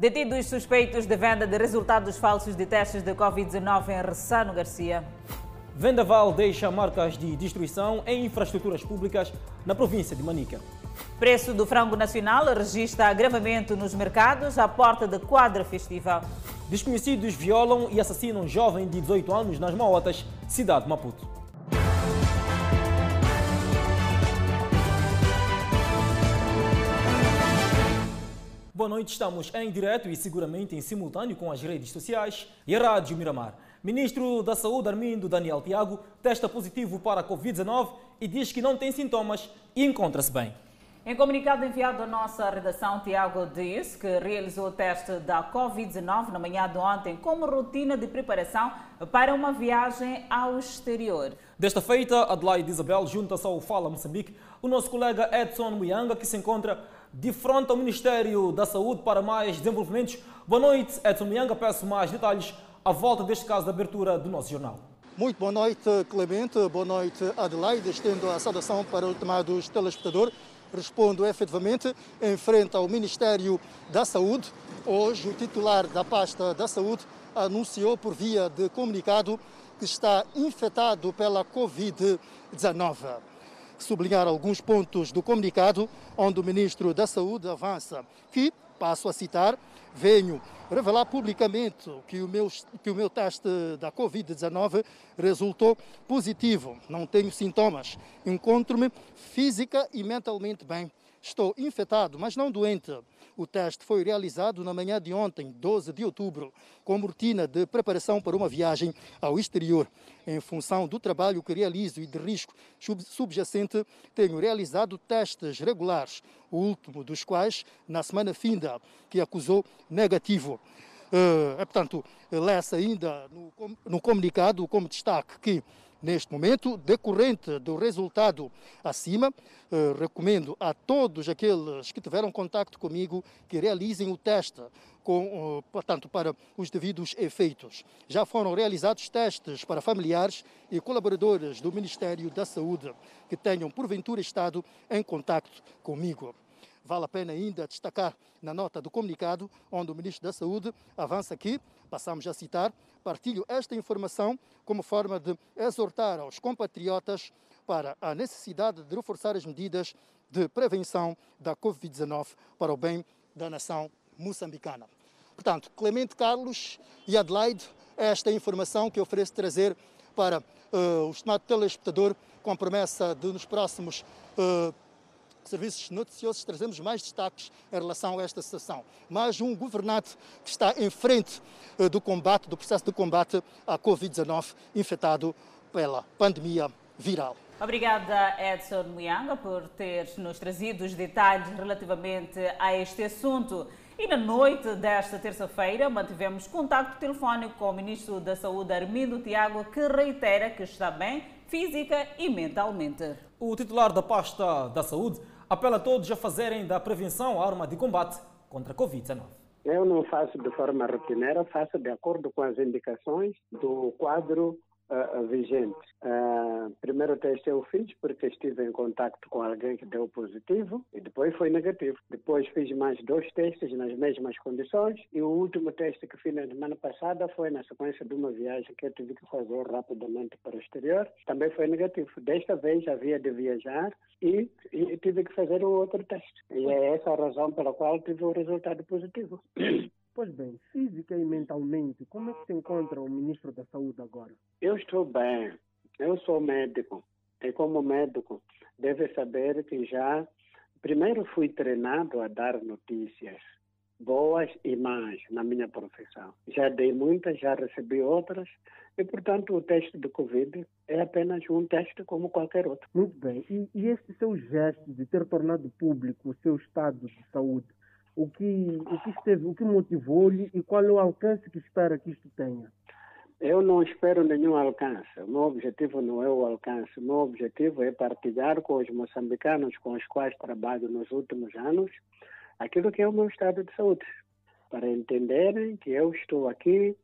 Detidos suspeitos de venda de resultados falsos de testes de Covid-19 em Ressano Garcia. Vendaval deixa marcas de destruição em infraestruturas públicas na província de Manica. Preço do frango nacional registra agravamento nos mercados à porta da quadra festiva. Desconhecidos violam e assassinam jovem de 18 anos nas Maotas, cidade de Maputo. Boa noite, estamos em direto e seguramente em simultâneo com as redes sociais e a Rádio Miramar. Ministro da Saúde, Armindo Daniel Tiago, testa positivo para a Covid-19 e diz que não tem sintomas e encontra-se bem. Em comunicado enviado à nossa redação, Tiago disse que realizou o teste da Covid-19 na manhã de ontem como rotina de preparação para uma viagem ao exterior. Desta feita, Adelaide Isabel junta-se ao Fala Moçambique o nosso colega Edson Muyanga, que se encontra de frente ao Ministério da Saúde para mais desenvolvimentos. Boa noite, Edson Mianga. Peço mais detalhes à volta deste caso de abertura do nosso jornal. Muito boa noite, Clemente. Boa noite, Adelaide. Estendo a saudação para o ultimados telespectador. Respondo efetivamente em frente ao Ministério da Saúde. Hoje, o titular da pasta da Saúde anunciou por via de comunicado que está infectado pela Covid-19 sublinhar alguns pontos do comunicado, onde o ministro da Saúde avança que, passo a citar, venho revelar publicamente que o meu, que o meu teste da Covid-19 resultou positivo. Não tenho sintomas. Encontro-me física e mentalmente bem. Estou infectado, mas não doente. O teste foi realizado na manhã de ontem, 12 de outubro, como rotina de preparação para uma viagem ao exterior. Em função do trabalho que realizo e de risco subjacente, tenho realizado testes regulares, o último dos quais na semana finda, que acusou negativo. Uh, é, portanto, lê-se ainda no, no comunicado como destaque que Neste momento, decorrente do resultado acima, eh, recomendo a todos aqueles que tiveram contato comigo que realizem o teste com, eh, portanto, para os devidos efeitos. Já foram realizados testes para familiares e colaboradores do Ministério da Saúde que tenham porventura estado em contato comigo. Vale a pena ainda destacar na nota do comunicado, onde o Ministro da Saúde avança aqui, passamos a citar, partilho esta informação como forma de exortar aos compatriotas para a necessidade de reforçar as medidas de prevenção da Covid-19 para o bem da nação moçambicana. Portanto, Clemente Carlos e Adelaide, esta é a informação que ofereço trazer para uh, o estimado telespectador com a promessa de nos próximos uh, serviços noticiosos trazemos mais destaques em relação a esta sessão. Mais um governante que está em frente uh, do combate, do processo de combate à Covid-19 infectado pela pandemia viral. Obrigada, Edson Muyanga, por ter nos trazido os detalhes relativamente a este assunto. E na noite desta terça-feira mantivemos contato telefónico com o Ministro da Saúde, Armindo Tiago, que reitera que está bem física e mentalmente. O titular da pasta da Saúde apela a todos a fazerem da prevenção a arma de combate contra a Covid-19. Eu não faço de forma rotineira, faço de acordo com as indicações do quadro uh, vigente. Uh, primeiro teste eu fiz porque estive em contato com alguém que deu positivo e depois foi negativo. Depois fiz mais dois testes nas mesmas condições e o último teste que fiz na semana passada foi na sequência de uma viagem que eu tive que fazer rapidamente para o exterior. Também foi negativo. Desta vez havia de viajar e, e tive que fazer um outro teste. E é essa a razão pela qual tive o resultado positivo. Pois bem, física e mentalmente, como é que se encontra o ministro da Saúde agora? Eu estou bem. Eu sou médico. E como médico, deve saber que já, primeiro fui treinado a dar notícias boas e más na minha profissão. Já dei muitas, já recebi outras, e, portanto, o teste de Covid é apenas um teste como qualquer outro. Muito bem. E, e este seu gesto de ter tornado público o seu estado de saúde, o que, o que esteve, o que motivou-lhe e qual é o alcance que espera que isto tenha? Eu não espero nenhum alcance. O meu objetivo não é o alcance. O meu objetivo é partilhar com os moçambicanos com os quais trabalho nos últimos anos aquilo que é o meu estado de saúde, para entenderem que eu estou aqui,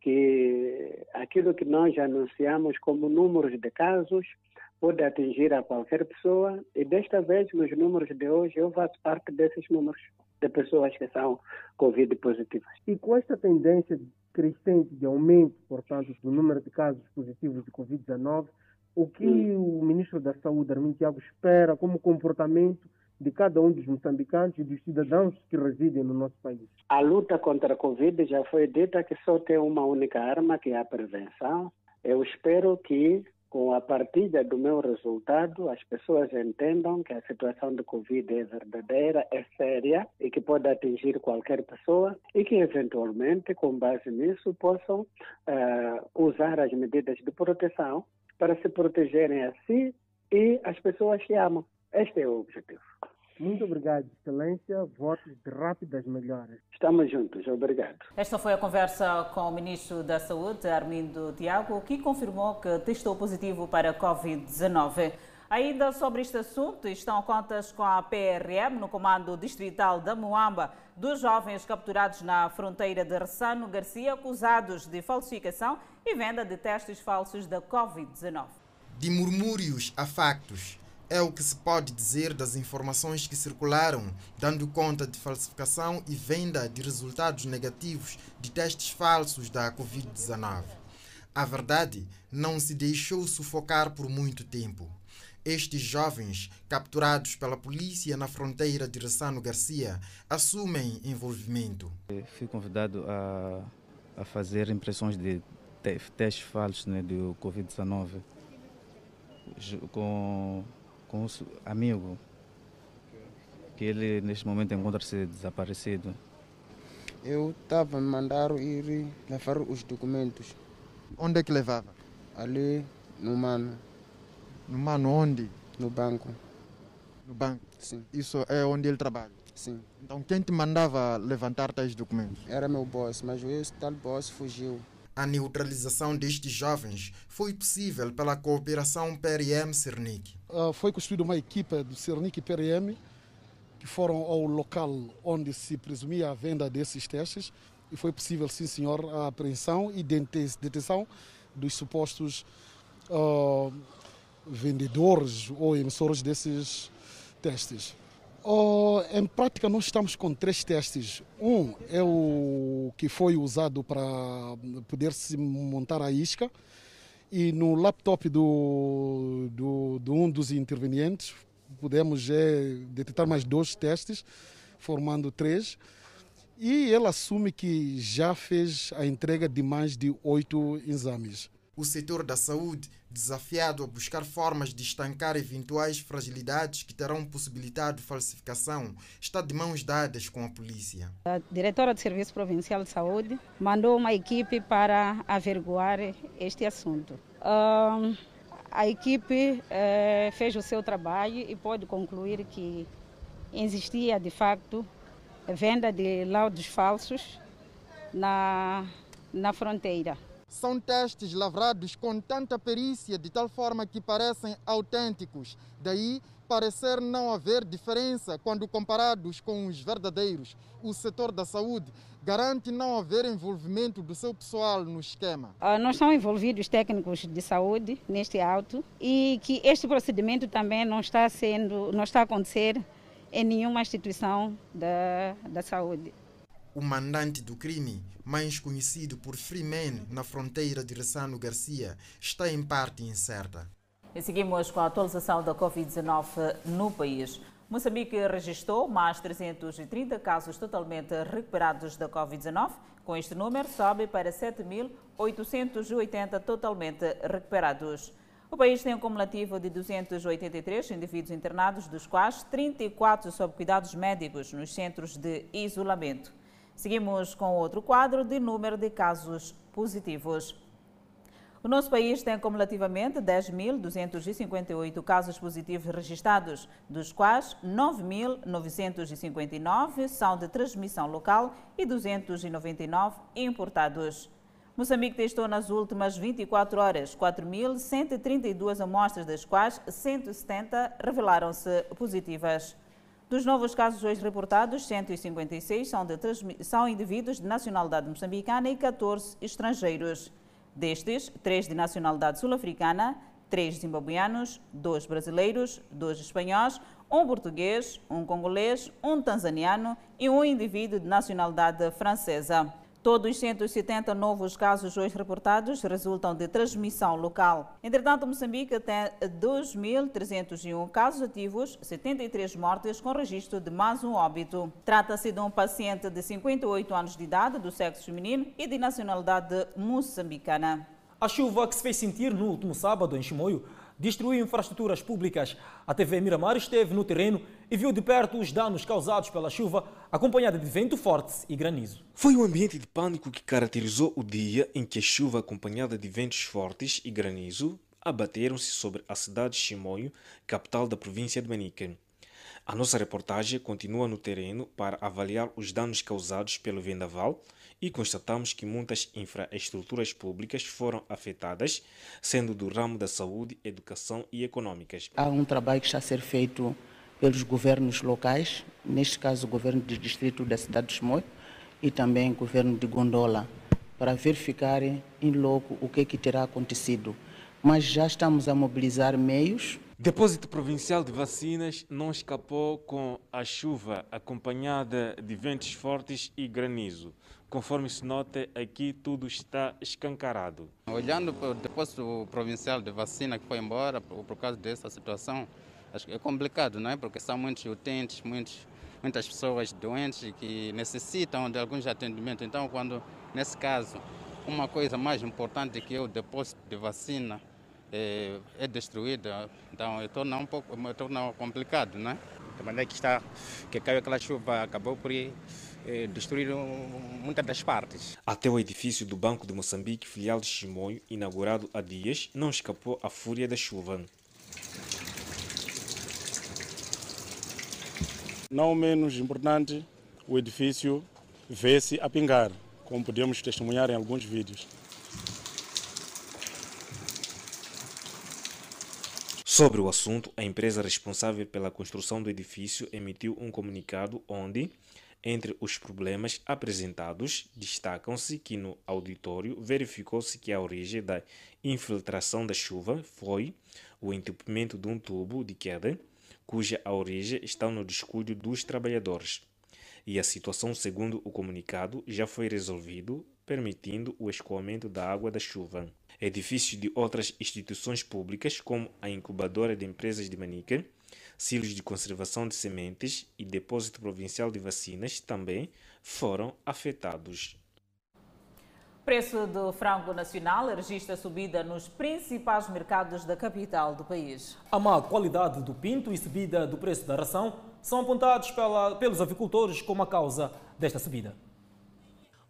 que aquilo que nós anunciamos como números de casos pode atingir a qualquer pessoa e desta vez nos números de hoje eu faço parte desses números. De pessoas que são Covid positivas. E com esta tendência crescente de aumento, portanto, do número de casos positivos de Covid-19, o que hum. o ministro da Saúde, Armin Tiago, espera como comportamento de cada um dos moçambicanos e dos cidadãos que residem no nosso país? A luta contra a Covid já foi dita que só tem uma única arma, que é a prevenção. Eu espero que com a partilha do meu resultado, as pessoas entendam que a situação de Covid é verdadeira, é séria e que pode atingir qualquer pessoa e que, eventualmente, com base nisso, possam uh, usar as medidas de proteção para se protegerem a si e as pessoas que amam. Este é o objetivo. Muito obrigado, Excelência. Votos de rápidas melhoras. Estamos juntos, obrigado. Esta foi a conversa com o Ministro da Saúde, Armindo Tiago, que confirmou que testou positivo para a Covid-19. Ainda sobre este assunto, estão contas com a PRM no comando distrital da Moamba dos jovens capturados na fronteira de Ressano Garcia, acusados de falsificação e venda de testes falsos da Covid-19. De murmúrios a factos, é o que se pode dizer das informações que circularam, dando conta de falsificação e venda de resultados negativos de testes falsos da Covid-19. A verdade não se deixou sufocar por muito tempo. Estes jovens, capturados pela polícia na fronteira de Ressano Garcia, assumem envolvimento. Fui convidado a, a fazer impressões de testes falsos né, do Covid-19 com com o amigo, que ele neste momento encontra-se desaparecido. Eu estava a mandar ir levar os documentos. Onde é que levava? Ali no Mano. No Mano onde? No banco. No banco? Sim. Isso é onde ele trabalha? Sim. Então quem te mandava levantar tais documentos? Era meu boss, mas esse tal boss fugiu. A neutralização destes jovens foi possível pela cooperação PRM-Cernic. Uh, foi construída uma equipa do Cernic e PRM que foram ao local onde se presumia a venda desses testes e foi possível, sim senhor, a apreensão e detenção dos supostos uh, vendedores ou emissores desses testes. Oh, em prática, nós estamos com três testes. Um é o que foi usado para poder se montar a isca. E no laptop do, do, um dos intervenientes, podemos é, detectar mais dois testes, formando três. E ele assume que já fez a entrega de mais de oito exames o setor da saúde, desafiado a buscar formas de estancar eventuais fragilidades que terão possibilitado falsificação, está de mãos dadas com a polícia. A diretora do Serviço Provincial de Saúde mandou uma equipe para averiguar este assunto. A equipe eh, fez o seu trabalho e pode concluir que existia de facto venda de laudos falsos na, na fronteira. São testes lavrados com tanta perícia de tal forma que parecem autênticos. Daí parecer não haver diferença quando comparados com os verdadeiros. O setor da saúde garante não haver envolvimento do seu pessoal no esquema. Uh, não são envolvidos técnicos de saúde neste auto e que este procedimento também não está sendo, não está a acontecer em nenhuma instituição da, da saúde. O mandante do crime, mais conhecido por Freeman na fronteira de Ressano Garcia, está em parte incerta. E seguimos com a atualização da Covid-19 no país. Moçambique registrou mais 330 casos totalmente recuperados da Covid-19. Com este número, sobe para 7.880 totalmente recuperados. O país tem um cumulativo de 283 indivíduos internados, dos quais 34 sob cuidados médicos nos centros de isolamento. Seguimos com outro quadro de número de casos positivos. O nosso país tem cumulativamente 10.258 casos positivos registrados, dos quais 9.959 são de transmissão local e 299 importados. Moçambique testou nas últimas 24 horas 4.132 amostras, das quais 170 revelaram-se positivas. Dos novos casos hoje reportados, 156 são, de, são indivíduos de nacionalidade moçambicana e 14 estrangeiros. Destes, 3 de nacionalidade sul-africana, três zimbabuianos, dois brasileiros, dois espanhóis, um português, um congolês, um tanzaniano e um indivíduo de nacionalidade francesa. Todos os 170 novos casos hoje reportados resultam de transmissão local. Entretanto, Moçambique tem 2.301 casos ativos, 73 mortes, com registro de mais um óbito. Trata-se de um paciente de 58 anos de idade, do sexo feminino e de nacionalidade moçambicana. A chuva que se fez sentir no último sábado em Chimoio destruiu infraestruturas públicas. A TV Miramar esteve no terreno e viu de perto os danos causados pela chuva, acompanhada de vento forte e granizo. Foi um ambiente de pânico que caracterizou o dia em que a chuva, acompanhada de ventos fortes e granizo, abateram-se sobre a cidade de Chimoio, capital da província de Manica. A nossa reportagem continua no terreno para avaliar os danos causados pelo vendaval e constatamos que muitas infraestruturas públicas foram afetadas, sendo do ramo da saúde, educação e econômicas. Há um trabalho que está a ser feito pelos governos locais, neste caso o governo do distrito da cidade de Chimoio e também o governo de Gondola, para verificar em loco o que, é que terá acontecido. Mas já estamos a mobilizar meios Depósito Provincial de Vacinas não escapou com a chuva acompanhada de ventos fortes e granizo. Conforme se nota, aqui tudo está escancarado. Olhando para o depósito provincial de vacina que foi embora por, causa dessa situação, acho que é complicado, não é? Porque são muitos utentes, muitos, muitas pessoas doentes que necessitam de alguns atendimentos. Então, quando, nesse caso, uma coisa mais importante que é o depósito de vacina é, é destruída, então torna um pouco torna complicado, né? Da maneira que está, que caiu aquela chuva, acabou por eh, destruir muitas das partes. Até o edifício do Banco de Moçambique, filial de Chimoio, inaugurado há dias, não escapou à fúria da chuva. Não menos importante, o edifício vê-se a pingar, como podemos testemunhar em alguns vídeos. Sobre o assunto, a empresa responsável pela construção do edifício emitiu um comunicado onde, entre os problemas apresentados, destacam-se que no auditório verificou-se que a origem da infiltração da chuva foi o entupimento de um tubo de queda, cuja origem está no descuido dos trabalhadores. E a situação, segundo o comunicado, já foi resolvido, permitindo o escoamento da água da chuva. Edifícios de outras instituições públicas, como a incubadora de empresas de Manica, silos de conservação de sementes e depósito provincial de vacinas também foram afetados. Preço do frango nacional registra subida nos principais mercados da capital do país. A má qualidade do pinto e subida do preço da ração são apontados pela, pelos avicultores como a causa desta subida.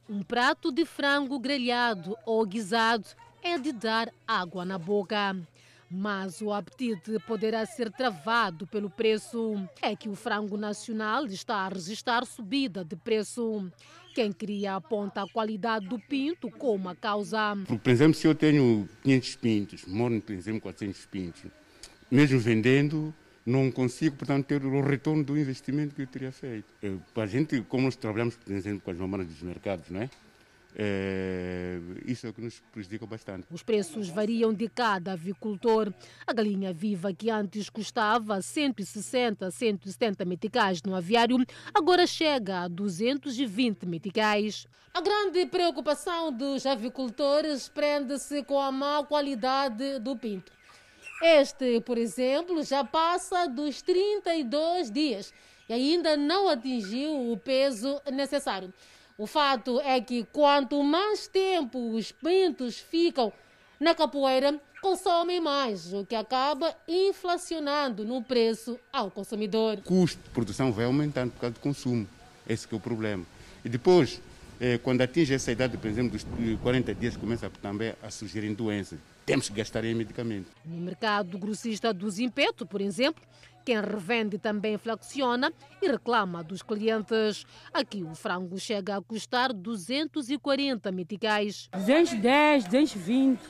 Um prato de frango grelhado ou guisado é de dar água na boca. Mas o apetite poderá ser travado pelo preço. É que o frango nacional está a registrar subida de preço. Quem queria aponta a qualidade do pinto como a causa. Por exemplo, se eu tenho 500 pintos, moro, por exemplo, 400 pintos, mesmo vendendo, não consigo, portanto, ter o retorno do investimento que eu teria feito. Para a gente, como nós trabalhamos, por exemplo, com as mamadas dos mercados, não é? É, isso é o que nos prejudica bastante. Os preços variam de cada avicultor. A galinha viva, que antes custava 160, 170 meticais no aviário, agora chega a 220 meticais. A grande preocupação dos avicultores prende-se com a má qualidade do pinto. Este, por exemplo, já passa dos 32 dias e ainda não atingiu o peso necessário. O fato é que quanto mais tempo os pintos ficam na capoeira, consomem mais, o que acaba inflacionando no preço ao consumidor. O custo de produção vai aumentando por causa do consumo. Esse é o problema. E depois, quando atinge essa idade, por exemplo, dos 40 dias, começa também a surgirem doenças. Temos que gastar em medicamento. No mercado grossista do Zimpeto, por exemplo, quem revende também flexiona e reclama dos clientes. Aqui o frango chega a custar 240 meticais. 210, 220.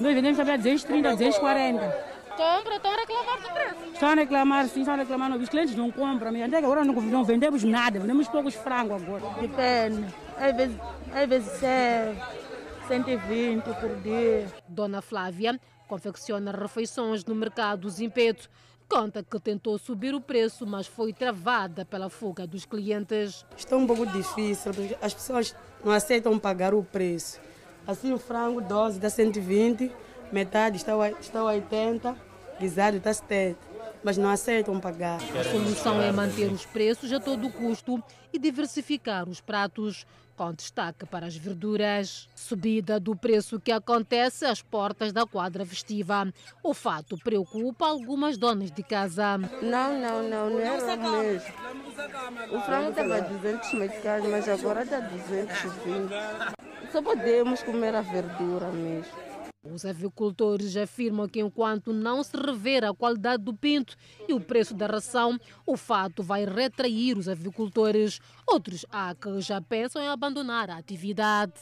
Nós vendemos também a 230, 240. Compra, estão a reclamar do preço. Estão a reclamar, sim, estão a reclamar. Os clientes não compram. Até agora não, não vendemos nada, vendemos poucos frangos agora. Depende. Às vezes, às vezes é 120 por dia. Dona Flávia confecciona refeições no mercado Zimpeto. Conta que tentou subir o preço, mas foi travada pela fuga dos clientes. Está um pouco difícil, porque as pessoas não aceitam pagar o preço. Assim, o frango 12 está 120, metade está, está 80, guisado está 70, mas não aceitam pagar. A solução é manter os preços a todo custo e diversificar os pratos com destaque para as verduras. Subida do preço que acontece às portas da quadra festiva. O fato preocupa algumas donas de casa. Não, não, não, não era mesmo. O frango estava 200 meticais, mas agora está 220. Só podemos comer a verdura mesmo. Os avicultores afirmam que enquanto não se rever a qualidade do pinto e o preço da ração, o fato vai retrair os avicultores. Outros há que já pensam em abandonar a atividade.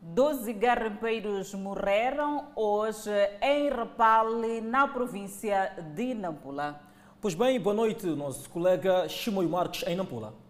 Doze garimpeiros morreram hoje em Rapale, na província de Nampula. Pois bem, boa noite, nosso colega Chimoio Marques, em Nampula.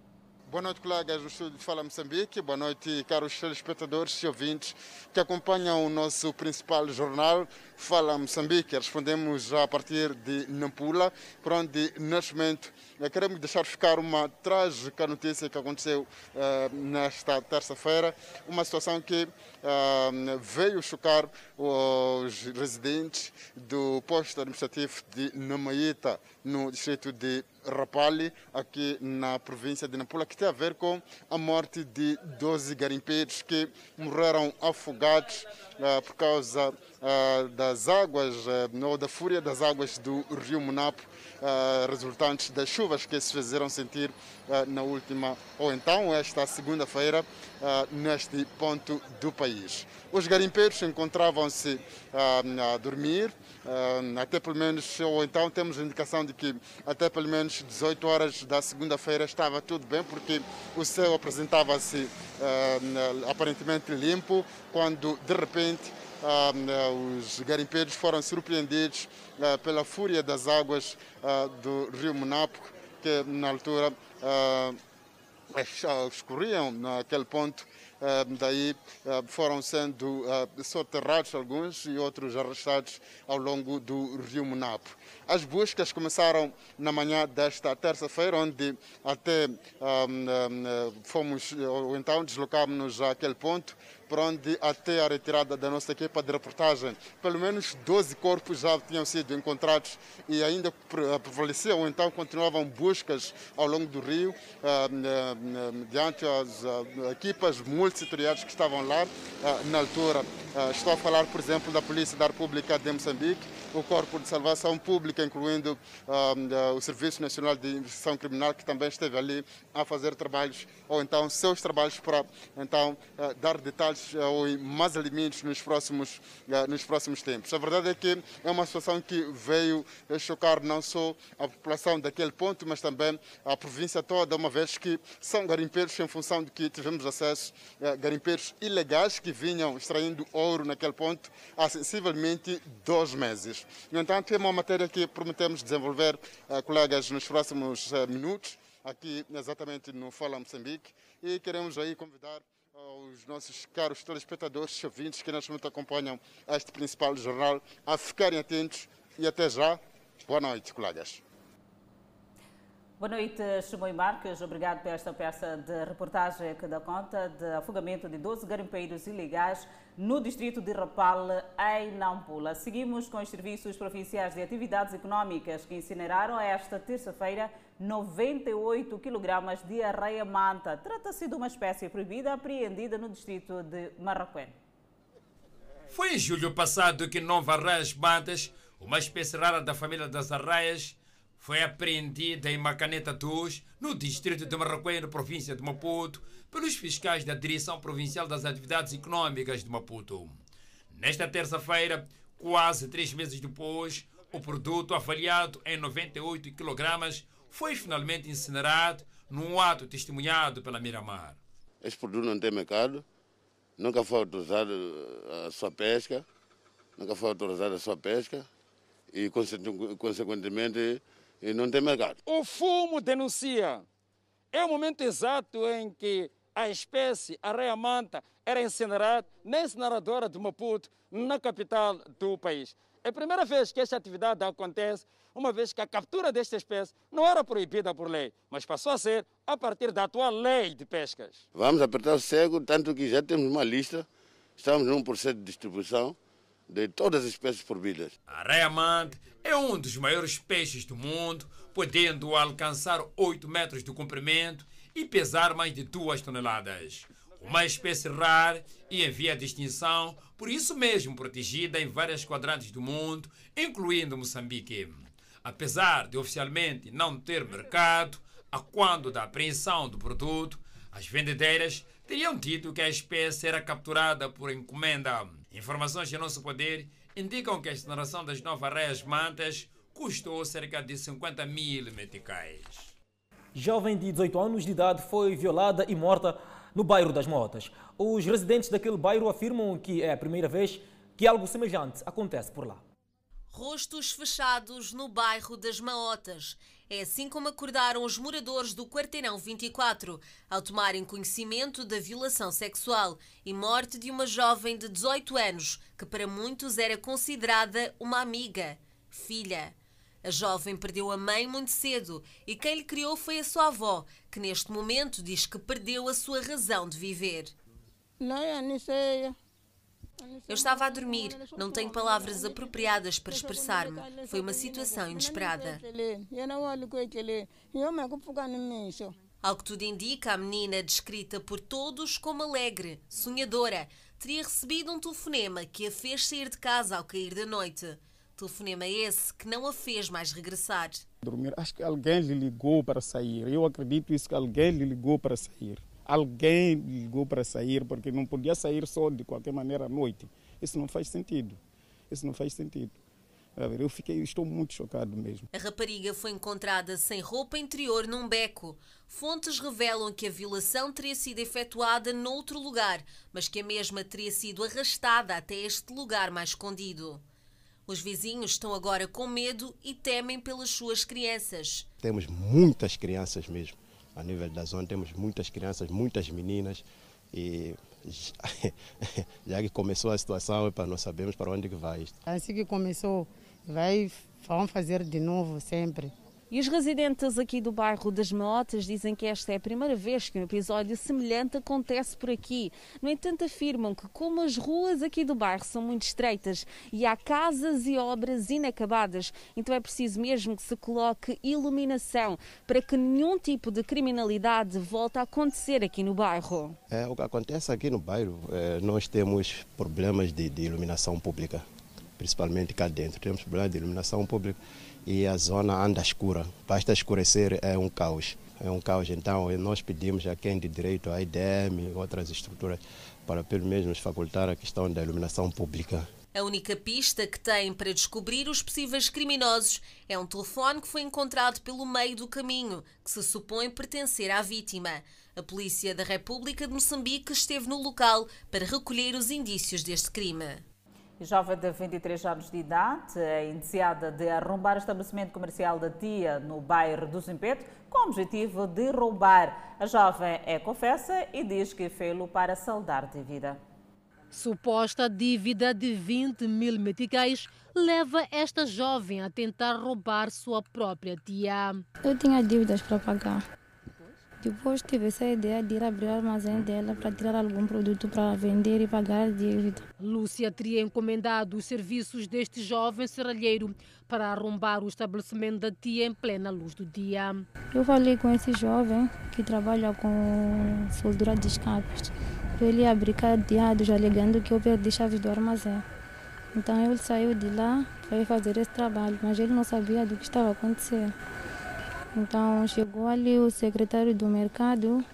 Boa noite, colegas do Estúdio Fala Moçambique. Boa noite, caros telespectadores e ouvintes que acompanham o nosso principal jornal Fala Moçambique. Respondemos a partir de Nampula, por onde, neste momento, queremos deixar ficar uma trágica notícia que aconteceu uh, nesta terça-feira. Uma situação que uh, veio chocar os residentes do posto administrativo de Namaíta, no distrito de Rapalli, aqui na província de Nampula, que tem a ver com a morte de 12 garimpeiros que morreram afogados uh, por causa uh, das águas, uh, ou da fúria das águas do rio Munapo, resultantes das chuvas que se fizeram sentir na última, ou então esta segunda-feira, neste ponto do país. Os garimpeiros encontravam-se a dormir, até pelo menos, ou então temos indicação de que até pelo menos 18 horas da segunda-feira estava tudo bem, porque o céu apresentava-se aparentemente limpo, quando de repente os garimpeiros foram surpreendidos pela fúria das águas do rio Munapo, que na altura escorriam naquele ponto daí foram sendo soterrados alguns e outros arrastados ao longo do rio Munapo. As buscas começaram na manhã desta terça-feira, onde até fomos, ou então deslocámos-nos àquele ponto, por onde até a retirada da nossa equipa de reportagem, pelo menos 12 corpos já tinham sido encontrados e ainda prevaleciam, ou então continuavam buscas ao longo do rio, diante as equipas multissetoriais que estavam lá na altura. Estou a falar, por exemplo, da Polícia da República de Moçambique, o Corpo de Salvação Pública, incluindo o Serviço Nacional de Investigação Criminal, que também esteve ali a fazer trabalhos, ou então seus trabalhos para então dar detalhes ou mais limites nos próximos, nos próximos tempos. A verdade é que é uma situação que veio chocar não só a população daquele ponto, mas também a província toda, uma vez que são garimpeiros em função de que tivemos acesso garimpeiros ilegais que vinham extraindo ouro naquele ponto há sensivelmente dois meses. No entanto, é uma matéria que prometemos desenvolver, colegas, nos próximos minutos, aqui exatamente no Fala Moçambique, e queremos aí convidar os nossos caros telespectadores ouvintes que neste momento acompanham este principal jornal a ficarem atentos e até já. Boa noite, colegas. Boa noite, Chimoy Marques. Obrigado por esta peça de reportagem que dá conta de afogamento de 12 garimpeiros ilegais no distrito de Rapal, em Nampula. Seguimos com os serviços provinciais de atividades econômicas que incineraram esta terça-feira 98 kg de areia manta. Trata-se de uma espécie proibida apreendida no distrito de Marraquém. Foi em julho passado que Nova Arraias Mantas, uma espécie rara da família das arraias, foi apreendida em Macaneta 2, no distrito de Marraquém, na província de Maputo, pelos fiscais da Direção Provincial das Atividades Econômicas de Maputo. Nesta terça-feira, quase três meses depois, o produto, avaliado em 98 kg, foi finalmente incinerado num ato testemunhado pela Miramar. Este produto não tem mercado, nunca foi autorizado a sua pesca, nunca foi autorizada a sua pesca e, consequentemente, não tem mercado. O fumo denuncia. É o momento exato em que a espécie areia-manta era incinerada na incineradora de Maputo, na capital do país. É a primeira vez que esta atividade acontece, uma vez que a captura desta espécie não era proibida por lei, mas passou a ser a partir da atual lei de pescas. Vamos apertar o cego, tanto que já temos uma lista, estamos num processo de distribuição de todas as espécies proibidas. A raia-mante é um dos maiores peixes do mundo, podendo alcançar 8 metros de comprimento e pesar mais de 2 toneladas. Uma espécie rara e em via de extinção, por isso mesmo protegida em várias quadrantes do mundo, incluindo Moçambique. Apesar de oficialmente não ter mercado, a quando da apreensão do produto, as vendedeiras teriam dito que a espécie era capturada por encomenda. Informações em nosso poder indicam que a exoneração das novas raias mantas custou cerca de 50 mil meticais. Jovem de 18 anos de idade foi violada e morta no bairro das Motas. Os residentes daquele bairro afirmam que é a primeira vez que algo semelhante acontece por lá. Rostos fechados no bairro das Maotas. É assim como acordaram os moradores do Quarteirão 24 ao tomarem conhecimento da violação sexual e morte de uma jovem de 18 anos, que para muitos era considerada uma amiga, filha. A jovem perdeu a mãe muito cedo e quem lhe criou foi a sua avó, que neste momento diz que perdeu a sua razão de viver. Eu estava a dormir, não tenho palavras apropriadas para expressar-me. Foi uma situação inesperada. Ao que tudo indica, a menina, descrita por todos como alegre, sonhadora, teria recebido um telefonema que a fez sair de casa ao cair da noite. Telefonema esse que não a fez mais regressar. Dormir. Acho que alguém lhe ligou para sair. Eu acredito isso que alguém lhe ligou para sair. Alguém ligou para sair porque não podia sair só de qualquer maneira à noite. Isso não faz sentido. Isso não faz sentido. Eu fiquei, estou muito chocado mesmo. A rapariga foi encontrada sem roupa interior num beco. Fontes revelam que a violação teria sido efetuada noutro lugar, mas que a mesma teria sido arrastada até este lugar mais escondido. Os vizinhos estão agora com medo e temem pelas suas crianças. Temos muitas crianças mesmo. A nível da zona temos muitas crianças, muitas meninas e já que começou a situação, nós sabemos para onde que vai isto. Assim que começou, vai, vão fazer de novo sempre. E os residentes aqui do bairro das Motas dizem que esta é a primeira vez que um episódio semelhante acontece por aqui. No entanto, afirmam que, como as ruas aqui do bairro são muito estreitas e há casas e obras inacabadas, então é preciso mesmo que se coloque iluminação para que nenhum tipo de criminalidade volte a acontecer aqui no bairro. É, o que acontece aqui no bairro, é, nós temos problemas de, de iluminação pública, principalmente cá dentro. Temos problemas de iluminação pública e a zona anda escura. Basta escurecer, é um caos. É um caos. Então, nós pedimos a quem de direito, a IDM e outras estruturas, para pelo menos nos facultar a questão da iluminação pública. A única pista que tem para descobrir os possíveis criminosos é um telefone que foi encontrado pelo meio do caminho, que se supõe pertencer à vítima. A Polícia da República de Moçambique esteve no local para recolher os indícios deste crime. Jovem de 23 anos de idade é indiciada de arrombar o estabelecimento comercial da tia no bairro do Zimpeto com o objetivo de roubar. A jovem é confessa e diz que fez-lo para saldar dívida. Suposta dívida de 20 mil meticais leva esta jovem a tentar roubar sua própria tia. Eu tinha dívidas para pagar. Depois tive essa ideia de ir abrir o armazém dela para tirar algum produto para vender e pagar a dívida. Lúcia teria encomendado os serviços deste jovem serralheiro para arrombar o estabelecimento da tia em plena luz do dia. Eu falei com esse jovem que trabalha com soldura de escapes. Ele abrir cadeados alegando que eu perdi chaves do armazém. Então ele saiu de lá para fazer esse trabalho, mas ele não sabia do que estava acontecendo. Então chegou ali o secretário do mercado,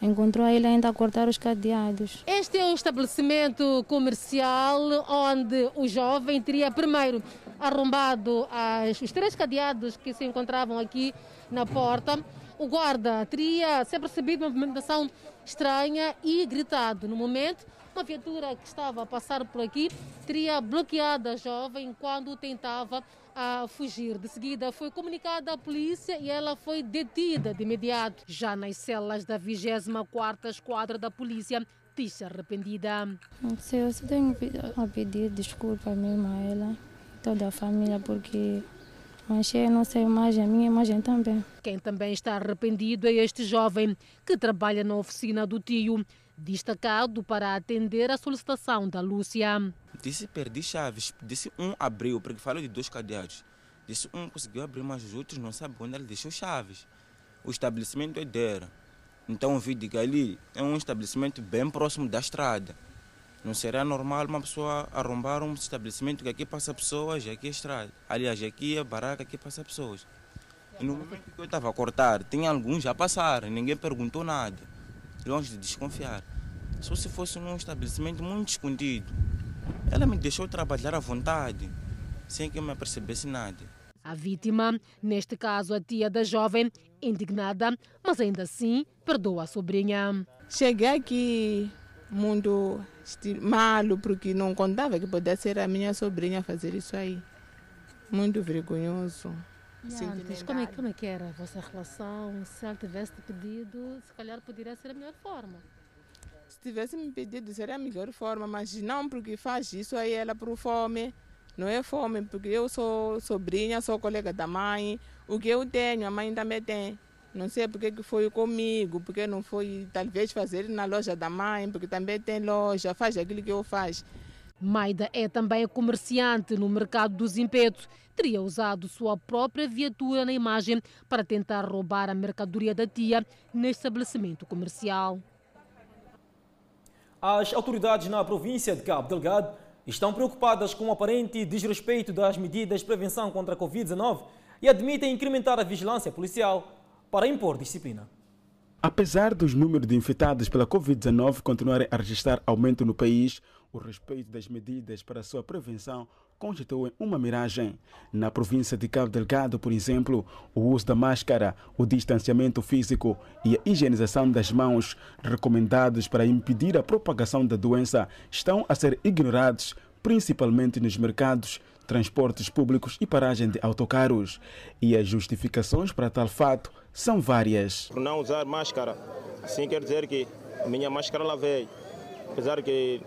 encontrou ele ainda a cortar os cadeados. Este é um estabelecimento comercial onde o jovem teria primeiro arrombado as, os três cadeados que se encontravam aqui na porta. O guarda teria se percebido uma movimentação estranha e gritado. No momento, uma viatura que estava a passar por aqui teria bloqueado a jovem quando tentava a fugir. De seguida, foi comunicada à polícia e ela foi detida de imediato. Já nas celas da 24ª Esquadra da Polícia, disse arrependida. Não sei, eu só tenho a pedir desculpa mesmo a ela. toda a família, porque manchei a nossa imagem, a minha imagem também. Quem também está arrependido é este jovem que trabalha na oficina do tio, destacado para atender a solicitação da Lúcia. Disse perdi chaves, disse um abriu, porque falou de dois cadeados. Disse um conseguiu abrir, mas os outros não sabem onde ele deixou chaves. O estabelecimento é dele. Então vi que ali é um estabelecimento bem próximo da estrada. Não será normal uma pessoa arrombar um estabelecimento que aqui passa pessoas, aqui é estrada. Aliás, aqui é baraca, aqui passa pessoas. E no momento que eu estava a cortar, tinha alguns já passaram, ninguém perguntou nada. Longe de desconfiar. Só se fosse num estabelecimento muito escondido. Ela me deixou trabalhar à vontade, sem que eu me apercebesse nada. A vítima, neste caso a tia da jovem, indignada, mas ainda assim perdoa a sobrinha. Cheguei aqui muito malo porque não contava que pudesse ser a minha sobrinha fazer isso aí. Muito vergonhoso. E antes, como é, como é que era a vossa relação? Se ela tivesse pedido, se calhar poderia ser a melhor forma. Se tivesse me pedido, seria a melhor forma, mas não porque faz isso aí ela por fome. Não é fome, porque eu sou sobrinha, sou colega da mãe. O que eu tenho, a mãe também tem. Não sei porque que foi comigo, porque não foi talvez fazer na loja da mãe, porque também tem loja, faz aquilo que eu faço. Maida é também comerciante no mercado dos impetos. Teria usado sua própria viatura na imagem para tentar roubar a mercadoria da tia neste estabelecimento comercial. As autoridades na província de Cabo Delgado estão preocupadas com o aparente desrespeito das medidas de prevenção contra a Covid-19 e admitem incrementar a vigilância policial para impor disciplina. Apesar dos números de infectados pela Covid-19 continuarem a registrar aumento no país, o respeito das medidas para sua prevenção constitui uma miragem. Na província de Cabo Delgado, por exemplo, o uso da máscara, o distanciamento físico e a higienização das mãos, recomendados para impedir a propagação da doença, estão a ser ignorados, principalmente nos mercados, transportes públicos e paragem de autocarros. E as justificações para tal fato são várias. Por não usar máscara, assim quer dizer que a minha máscara lavei. Apesar que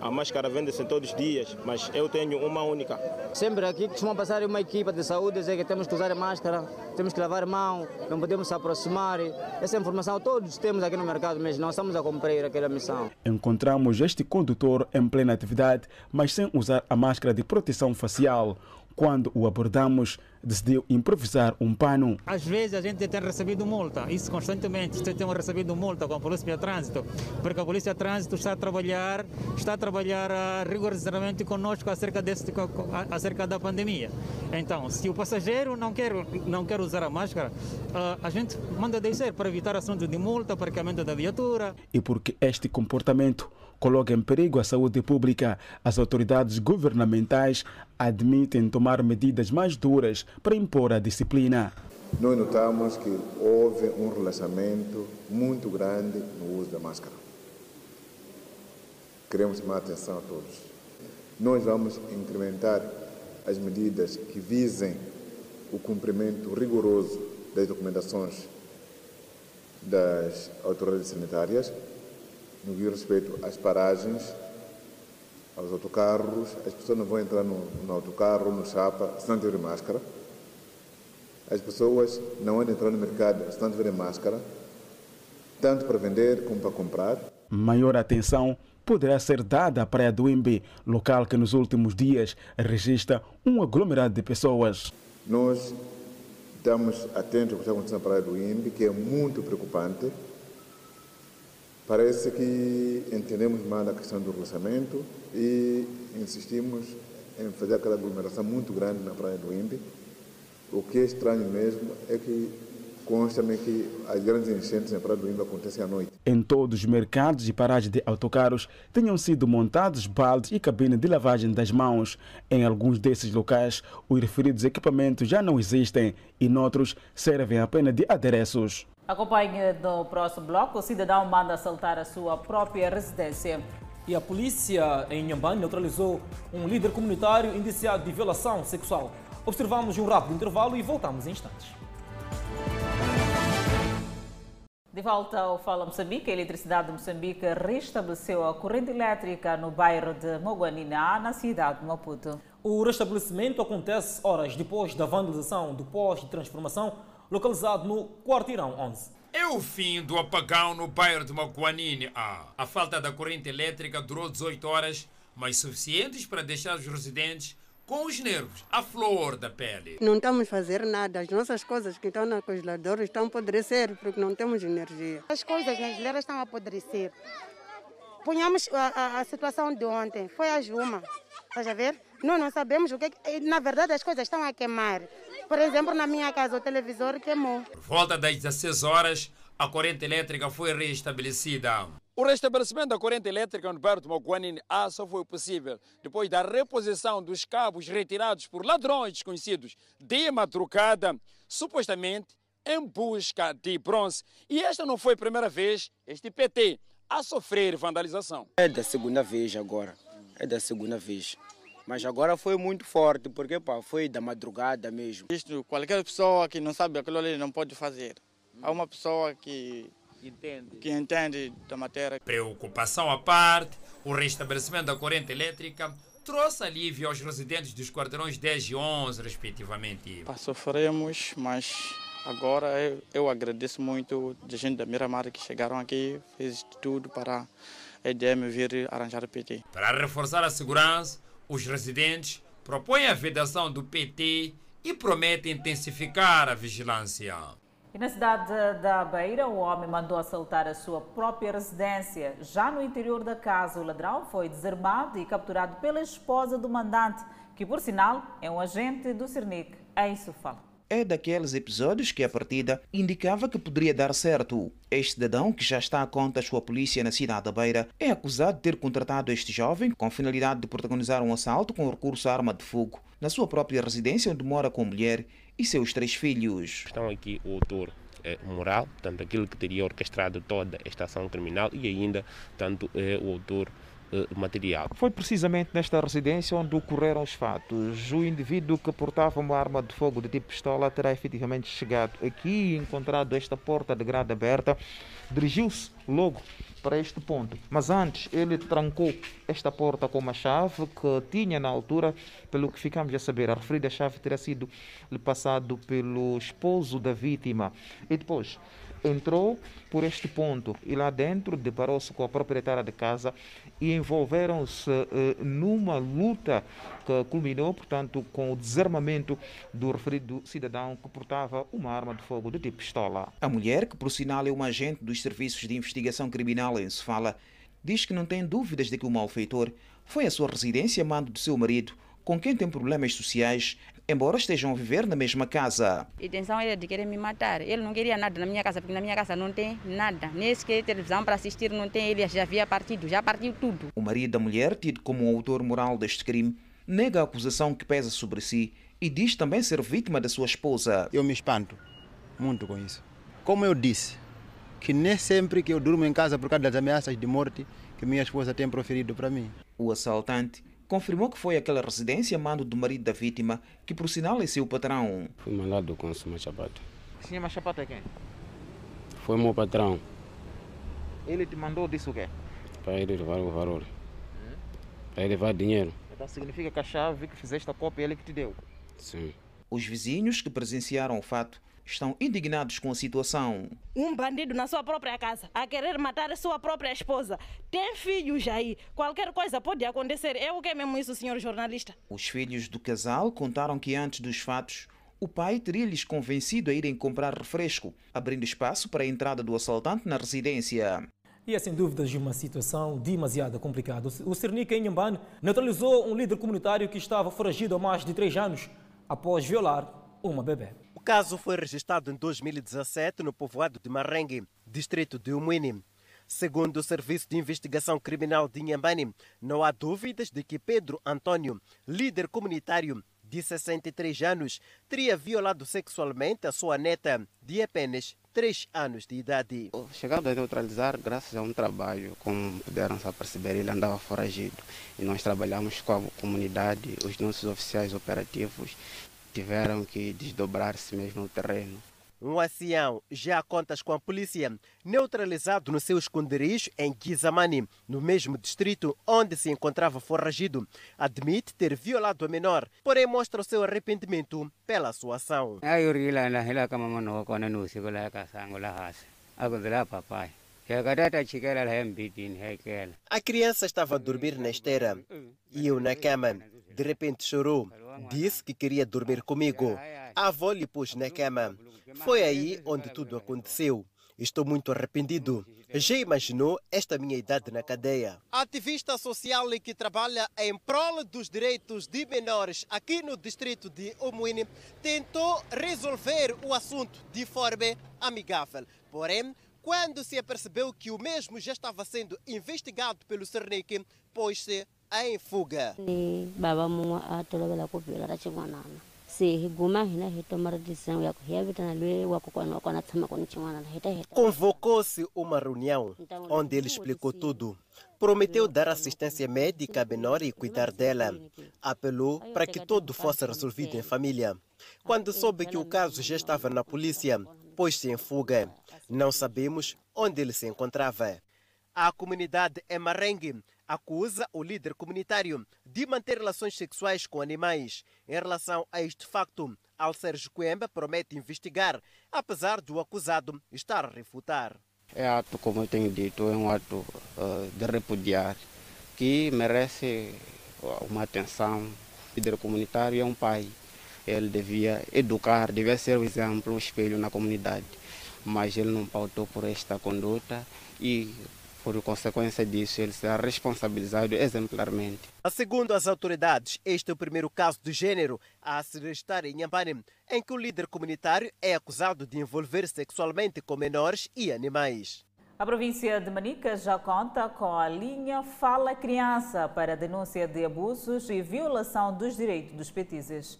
a máscara vende-se todos os dias, mas eu tenho uma única. Sempre aqui costumam passar uma equipa de saúde dizer que temos que usar a máscara, temos que lavar a mão, não podemos se aproximar. Essa informação todos temos aqui no mercado, mas não estamos a cumprir aquela missão. Encontramos este condutor em plena atividade, mas sem usar a máscara de proteção facial. Quando o abordamos, decidiu improvisar um pano. Às vezes a gente tem recebido multa, isso constantemente. Temos recebido multa com a Polícia de Trânsito, porque a Polícia de Trânsito está a trabalhar, está a trabalhar uh, rigorosamente conosco acerca, desse, acerca da pandemia. Então, se o passageiro não quer, não quer usar a máscara, uh, a gente manda descer para evitar assunto de multa, parqueamento da viatura. E porque este comportamento coloca em perigo a saúde pública, as autoridades governamentais admitem tomar medidas mais duras para impor a disciplina. Nós notamos que houve um relaxamento muito grande no uso da máscara. Queremos chamar a atenção a todos. Nós vamos incrementar as medidas que visem o cumprimento rigoroso das documentações das autoridades sanitárias no que diz respeito às paragens, aos autocarros, as pessoas não vão entrar no, no autocarro, no chapa, se não tiverem máscara. As pessoas não vão entrar no mercado se não tiverem máscara, tanto para vender como para comprar. Maior atenção poderá ser dada à Praia do Imbi, local que nos últimos dias registra um aglomerado de pessoas. Nós estamos atentos ao que está acontecendo na Praia do Imbi, que é muito preocupante. Parece que entendemos mal a questão do relaxamento e insistimos em fazer aquela aglomeração muito grande na Praia do Imbi. O que é estranho mesmo é que consta-me que as grandes enchentes na Praia do Imbi acontecem à noite. Em todos os mercados e paragens de autocarros tenham sido montados baldes e cabines de lavagem das mãos. Em alguns desses locais, os referidos equipamentos já não existem e noutros servem apenas de adereços. Acompanhe no próximo bloco. O cidadão manda assaltar a sua própria residência. E a polícia em Nhambane neutralizou um líder comunitário indiciado de violação sexual. Observamos um rápido intervalo e voltamos em instantes. De volta ao Fala Moçambique, a Eletricidade de Moçambique restabeleceu a corrente elétrica no bairro de Moguaniná, na cidade de Maputo. O restabelecimento acontece horas depois da vandalização do posto de transformação localizado no Quarteirão 11. É o fim do apagão no bairro de Maguanine. Ah, a falta da corrente elétrica durou 18 horas, mas suficientes para deixar os residentes com os nervos à flor da pele. Não estamos a fazer nada. As nossas coisas que estão na congeladora estão a apodrecer porque não temos energia. As coisas nas geleiras estão a apodrecer. Ponhamos a, a, a, situação de ontem. Foi a Juma. Estás a ver? Nós não sabemos o que, que... Na verdade, as coisas estão a queimar. Por exemplo, na minha casa, o televisor queimou. Por volta das 16 horas, a corrente elétrica foi restabelecida. O restabelecimento da corrente elétrica no bairro de Moguanine A só foi possível depois da reposição dos cabos retirados por ladrões desconhecidos de madrugada, supostamente em busca de bronze. E esta não foi a primeira vez este PT a sofrer vandalização. É da segunda vez agora, é da segunda vez. Mas agora foi muito forte, porque pá, foi da madrugada mesmo. Isto, qualquer pessoa que não sabe aquilo ali não pode fazer. Há uma pessoa que entende. que entende da matéria. Preocupação à parte, o restabelecimento da corrente elétrica trouxe alívio aos residentes dos quarteirões 10 e 11, respectivamente. Pá, sofremos, mas agora eu, eu agradeço muito a gente da Miramar que chegaram aqui, fez tudo para a EDM vir arranjar o PT. Para reforçar a segurança, os residentes propõem a vedação do PT e prometem intensificar a vigilância. E na cidade da Beira, o homem mandou assaltar a sua própria residência. Já no interior da casa, o ladrão foi desarmado e capturado pela esposa do mandante, que, por sinal, é um agente do Cernic, em Sofala é daqueles episódios que a partida indicava que poderia dar certo. Este cidadão, que já está a conta sua polícia na cidade da Beira, é acusado de ter contratado este jovem com finalidade de protagonizar um assalto com recurso à arma de fogo na sua própria residência, onde mora com a mulher e seus três filhos. Estão aqui o autor é, moral, portanto, aquele que teria orquestrado toda esta ação criminal e ainda, tanto, é o autor material. Foi precisamente nesta residência onde ocorreram os fatos. O indivíduo que portava uma arma de fogo de tipo pistola terá efetivamente chegado aqui e encontrado esta porta de grade aberta. Dirigiu-se logo para este ponto. Mas antes ele trancou esta porta com uma chave que tinha na altura, pelo que ficamos a saber, a referida chave terá sido lhe passado pelo esposo da vítima. E depois entrou por este ponto e lá dentro deparou-se com a proprietária de casa e envolveram-se eh, numa luta que culminou, portanto, com o desarmamento do referido cidadão que portava uma arma de fogo de tipo pistola. A mulher, que por sinal é uma agente dos serviços de investigação criminal em Sofala, diz que não tem dúvidas de que o malfeitor foi à sua residência a mando do seu marido, com quem tem problemas sociais embora estejam a viver na mesma casa. A intenção era de querer me matar. Ele não queria nada na minha casa, porque na minha casa não tem nada. Nem sequer televisão para assistir não tem. Ele já havia partido, já partiu tudo. O marido da mulher, tido como o autor moral deste crime, nega a acusação que pesa sobre si e diz também ser vítima da sua esposa. Eu me espanto muito com isso. Como eu disse, que nem sempre que eu durmo em casa por causa das ameaças de morte que minha esposa tem proferido para mim. O assaltante confirmou que foi aquela residência mando do marido da vítima, que por sinal é seu patrão. Fui mandado com o Sr. Chapata. Senhor Machapata é quem? Foi meu patrão. Ele te mandou disso o quê? Para ele levar o valor. Hum? Para ele levar dinheiro. Então significa que a chave que fizeste a cópia é ele que te deu? Sim. Os vizinhos que presenciaram o fato estão indignados com a situação. Um bandido na sua própria casa, a querer matar a sua própria esposa. Tem filhos aí. Qualquer coisa pode acontecer. É o que é mesmo isso, senhor jornalista? Os filhos do casal contaram que antes dos fatos, o pai teria-lhes convencido a irem comprar refresco, abrindo espaço para a entrada do assaltante na residência. E é sem dúvidas uma situação demasiado complicada. O Cernica em Nhambane neutralizou um líder comunitário que estava foragido há mais de três anos após violar uma bebê. Caso foi registrado em 2017 no povoado de Marengue, distrito de Umuini. Segundo o Serviço de Investigação Criminal de Inhambane, não há dúvidas de que Pedro Antônio, líder comunitário de 63 anos, teria violado sexualmente a sua neta de apenas 3 anos de idade. Chegamos a neutralizar graças a um trabalho, como puderam perceber, ele andava foragido. E nós trabalhamos com a comunidade, os nossos oficiais operativos tiveram que desdobrar-se mesmo no terreno. Um ancião, já a contas com a polícia, neutralizado no seu esconderijo em Gizamani, no mesmo distrito onde se encontrava foragido, admite ter violado a menor, porém mostra o seu arrependimento pela sua ação. A criança estava a dormir na esteira e eu na cama. De repente chorou. Disse que queria dormir comigo. A avó lhe pôs na cama. Foi aí onde tudo aconteceu. Estou muito arrependido. Já imaginou esta minha idade na cadeia? Ativista social que trabalha em prol dos direitos de menores aqui no distrito de Omuine tentou resolver o assunto de forma amigável. Porém, quando se apercebeu que o mesmo já estava sendo investigado pelo Cernic, pôs-se em fuga. Convocou-se uma reunião onde ele explicou tudo. Prometeu dar assistência médica à menor e cuidar dela. Apelou para que tudo fosse resolvido em família. Quando soube que o caso já estava na polícia, pôs-se em fuga. Não sabemos onde ele se encontrava. A comunidade Emarengue acusa o líder comunitário de manter relações sexuais com animais. Em relação a este facto, Alcérgio Coemba promete investigar, apesar do acusado estar a refutar. É ato, como eu tenho dito, é um ato uh, de repudiar que merece uma atenção. O líder comunitário é um pai. Ele devia educar, devia ser o exemplo, um espelho na comunidade. Mas ele não pautou por esta conduta e por consequência disso, ele será responsabilizado exemplarmente. Segundo as autoridades, este é o primeiro caso de gênero a se registrar em Nhambane, em que o líder comunitário é acusado de envolver sexualmente com menores e animais. A província de Manica já conta com a linha Fala Criança para denúncia de abusos e violação dos direitos dos petizes.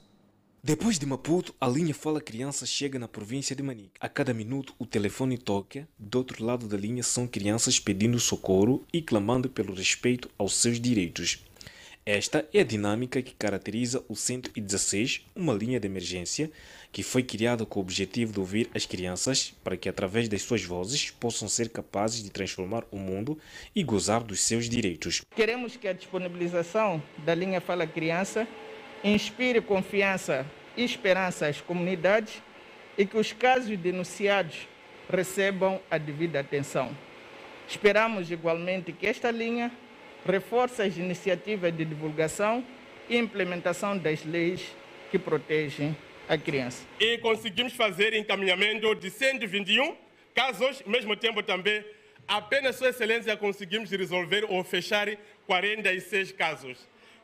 Depois de Maputo, a linha Fala Criança chega na província de Manica. A cada minuto, o telefone toca. Do outro lado da linha são crianças pedindo socorro e clamando pelo respeito aos seus direitos. Esta é a dinâmica que caracteriza o 116, uma linha de emergência que foi criada com o objetivo de ouvir as crianças para que, através das suas vozes, possam ser capazes de transformar o mundo e gozar dos seus direitos. Queremos que a disponibilização da linha Fala Criança inspire confiança e esperança às comunidades e que os casos denunciados recebam a devida atenção. Esperamos igualmente que esta linha reforce as iniciativas de divulgação e implementação das leis que protegem a criança. E conseguimos fazer encaminhamento de 121 casos, ao mesmo tempo também, apenas Sua Excelência conseguimos resolver ou fechar 46 casos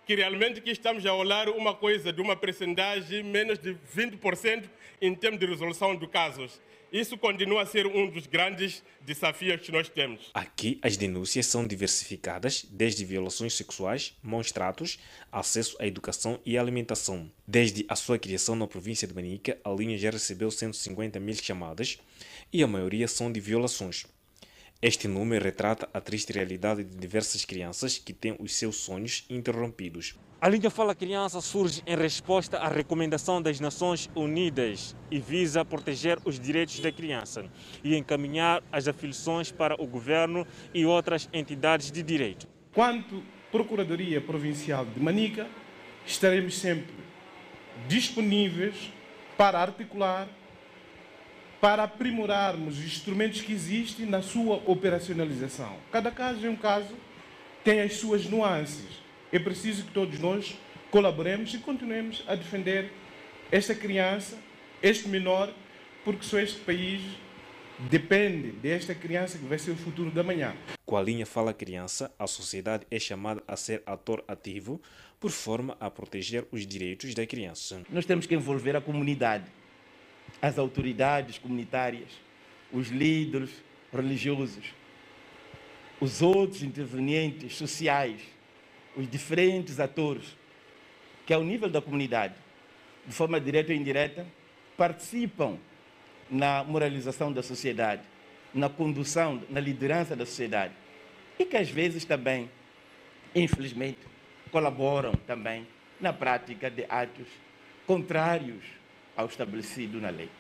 que realmente que estamos a olhar uma coisa de uma percentagem menos de 20% em termos de resolução de casos. Isso continua a ser um dos grandes desafios que nós temos. Aqui as denúncias são diversificadas, desde violações sexuais, maus tratos, acesso à educação e alimentação. Desde a sua criação na província de Manica, a linha já recebeu 150 mil chamadas e a maioria são de violações. Este número retrata a triste realidade de diversas crianças que têm os seus sonhos interrompidos. A linha Fala Criança surge em resposta à recomendação das Nações Unidas e visa proteger os direitos da criança e encaminhar as afiliações para o governo e outras entidades de direito. Quanto Procuradoria Provincial de Manica, estaremos sempre disponíveis para articular para aprimorarmos os instrumentos que existem na sua operacionalização. Cada caso é um caso, tem as suas nuances. É preciso que todos nós colaboremos e continuemos a defender esta criança, este menor, porque só este país depende desta criança que vai ser o futuro da manhã. Com a linha Fala Criança, a sociedade é chamada a ser ator ativo por forma a proteger os direitos da criança. Nós temos que envolver a comunidade as autoridades comunitárias, os líderes religiosos, os outros intervenientes sociais, os diferentes atores que, ao nível da comunidade, de forma direta ou indireta, participam na moralização da sociedade, na condução, na liderança da sociedade. E que às vezes também, infelizmente, colaboram também na prática de atos contrários ao estabelecido na lei.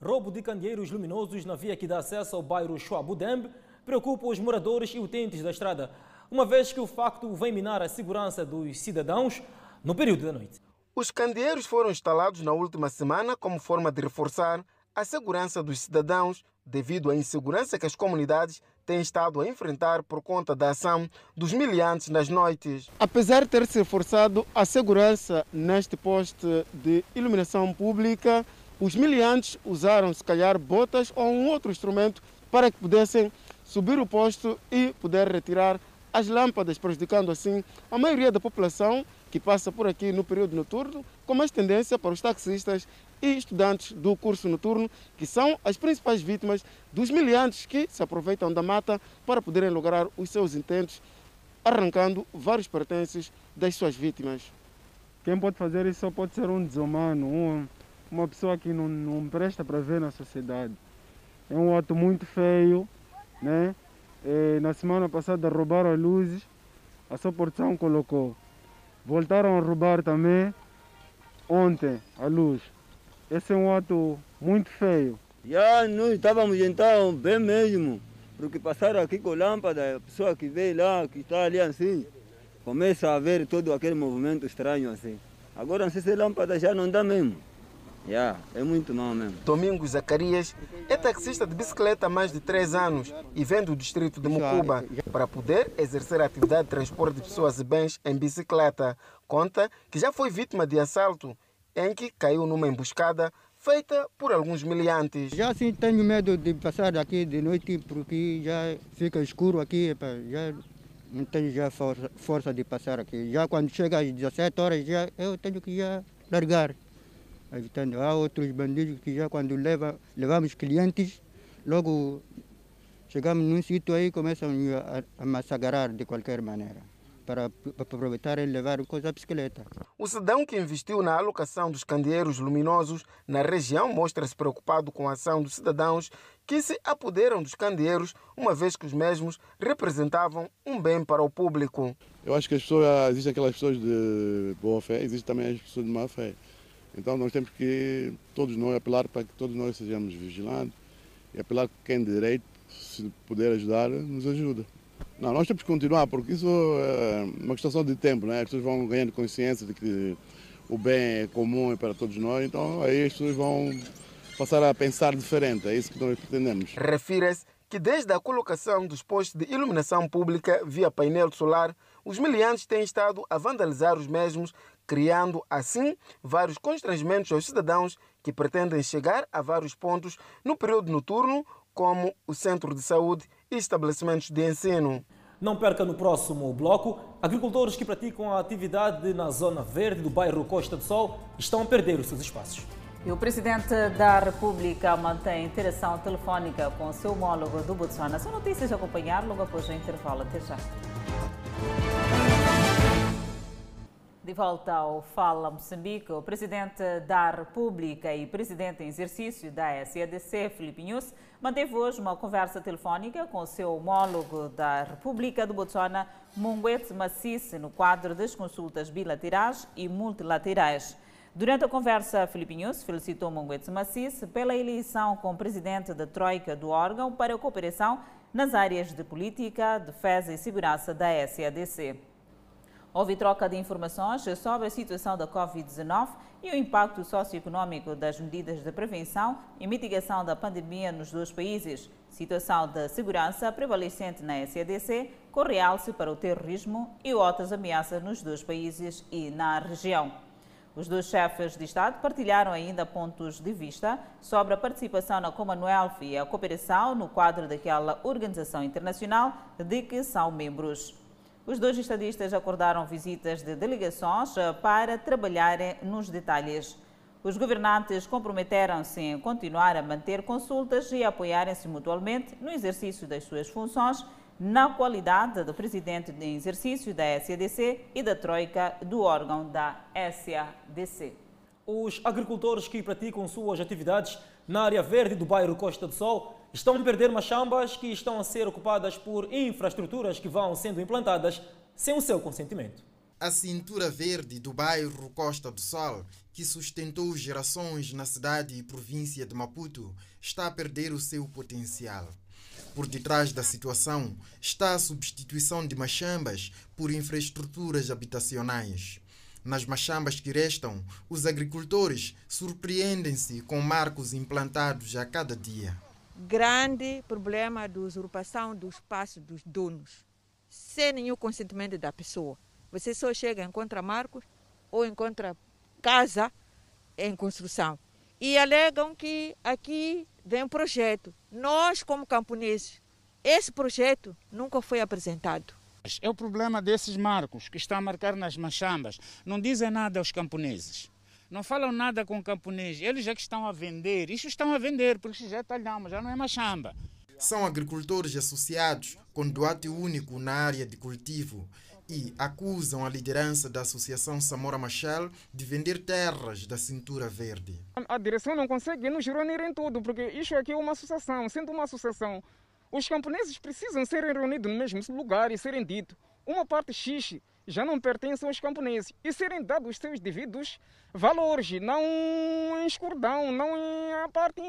Roubo de candeeiros luminosos na via que dá acesso ao bairro Chuabudembe preocupa os moradores e utentes da estrada, uma vez que o facto vem minar a segurança dos cidadãos no período da noite. Os candeeiros foram instalados na última semana como forma de reforçar a segurança dos cidadãos devido à insegurança que as comunidades têm estado a enfrentar por conta da ação dos miliantes nas noites. Apesar de ter se reforçado a segurança neste poste de iluminação pública, os miliantes usaram, se calhar, botas ou um outro instrumento para que pudessem subir o posto e poder retirar as lâmpadas, prejudicando assim a maioria da população que passa por aqui no período noturno, com mais tendência para os taxistas e estudantes do curso noturno, que são as principais vítimas dos miliantes que se aproveitam da mata para poderem lograr os seus intentos, arrancando vários pertences das suas vítimas. Quem pode fazer isso só pode ser um desumano, um, uma pessoa que não, não presta para ver na sociedade. É um ato muito feio, né? E na semana passada roubaram as luzes, a sua porção colocou. Voltaram a roubar também ontem a luz. Esse é um ato muito feio. Já nós estávamos então bem mesmo, porque passaram aqui com lâmpada, a pessoa que veio lá, que está ali assim, começa a ver todo aquele movimento estranho assim. Agora não sei se lâmpada já não dá mesmo. Já, é muito mal mesmo. Domingos Zacarias é taxista de bicicleta há mais de três anos e vem do distrito de Mucuba para poder exercer a atividade de transporte de pessoas e bens em bicicleta. Conta que já foi vítima de assalto em que caiu numa emboscada feita por alguns miliantes. Já sim tenho medo de passar aqui de noite porque já fica escuro aqui, já não tenho já força, força de passar aqui. Já quando chega às 17 horas já eu tenho que já largar. Evitando. Há outros bandidos que já quando leva, levamos clientes, logo chegamos num sítio aí começam a, a massacrar de qualquer maneira para aproveitar e levar coisa a bicicleta. O cidadão que investiu na alocação dos candeeiros luminosos na região mostra-se preocupado com a ação dos cidadãos que se apoderam dos candeeiros, uma vez que os mesmos representavam um bem para o público. Eu acho que as pessoas, existem aquelas pessoas de boa fé, existem também as pessoas de má fé. Então nós temos que, todos nós, apelar para que todos nós sejamos vigilantes e apelar que quem de direito, se puder ajudar, nos ajuda. Não, nós temos que continuar, porque isso é uma questão de tempo, né? As pessoas vão ganhando consciência de que o bem é comum para todos nós, então aí as pessoas vão passar a pensar diferente, é isso que nós pretendemos. Refira-se que desde a colocação dos postos de iluminação pública via painel solar, os miliantes têm estado a vandalizar os mesmos, criando assim vários constrangimentos aos cidadãos que pretendem chegar a vários pontos no período noturno, como o centro de saúde e estabelecimentos de ensino. Não perca no próximo bloco, agricultores que praticam a atividade na zona verde do bairro Costa do Sol estão a perder os seus espaços. E o presidente da República mantém interação telefónica com o seu homólogo do Botswana. São notícias a acompanhar logo após o intervalo. Até já. De volta ao Fala Moçambique, o presidente da República e presidente em exercício da SADC, Filipe Nunes, manteve hoje uma conversa telefónica com seu homólogo da República do Botswana, Mungwet Massisse, no quadro das consultas bilaterais e multilaterais. Durante a conversa, Filipe Nunes felicitou Mungwet Massisse pela eleição como presidente da Troika do órgão para a cooperação nas áreas de política, defesa e segurança da SADC. Houve troca de informações sobre a situação da Covid-19 e o impacto socioeconômico das medidas de prevenção e mitigação da pandemia nos dois países, situação de segurança prevalecente na SADC, com realce para o terrorismo e outras ameaças nos dois países e na região. Os dois chefes de Estado partilharam ainda pontos de vista sobre a participação na Commonwealth e a cooperação no quadro daquela organização internacional de que são membros. Os dois estadistas acordaram visitas de delegações para trabalharem nos detalhes. Os governantes comprometeram-se em continuar a manter consultas e apoiarem-se mutualmente no exercício das suas funções na qualidade do presidente em exercício da SADC e da troika do órgão da SADC. Os agricultores que praticam suas atividades na área verde do bairro Costa do Sol estão a perder machambas que estão a ser ocupadas por infraestruturas que vão sendo implantadas sem o seu consentimento. A cintura verde do bairro Costa do Sol, que sustentou gerações na cidade e província de Maputo, está a perder o seu potencial. Por detrás da situação está a substituição de machambas por infraestruturas habitacionais. Nas machambas que restam, os agricultores surpreendem-se com marcos implantados a cada dia. Grande problema da usurpação do espaço dos donos, sem nenhum consentimento da pessoa. Você só chega, encontra marcos ou encontra casa em construção. E alegam que aqui vem um projeto. Nós, como camponeses, esse projeto nunca foi apresentado. É o problema desses marcos que estão a marcar nas machambas. Não dizem nada aos camponeses. Não falam nada com o camponês. Eles já que estão a vender. Isto estão a vender, porque já é talhama, já não é machamba. São agricultores associados com doate único na área de cultivo e acusam a liderança da Associação Samora Machel de vender terras da cintura verde. A direção não consegue nos reunir em tudo, porque isto aqui é uma associação. Sendo uma associação, os camponeses precisam ser reunidos no mesmo lugar e serem dito uma parte X já não pertence aos camponeses e serem dados os seus devidos valores, não em escurdão, não em a parte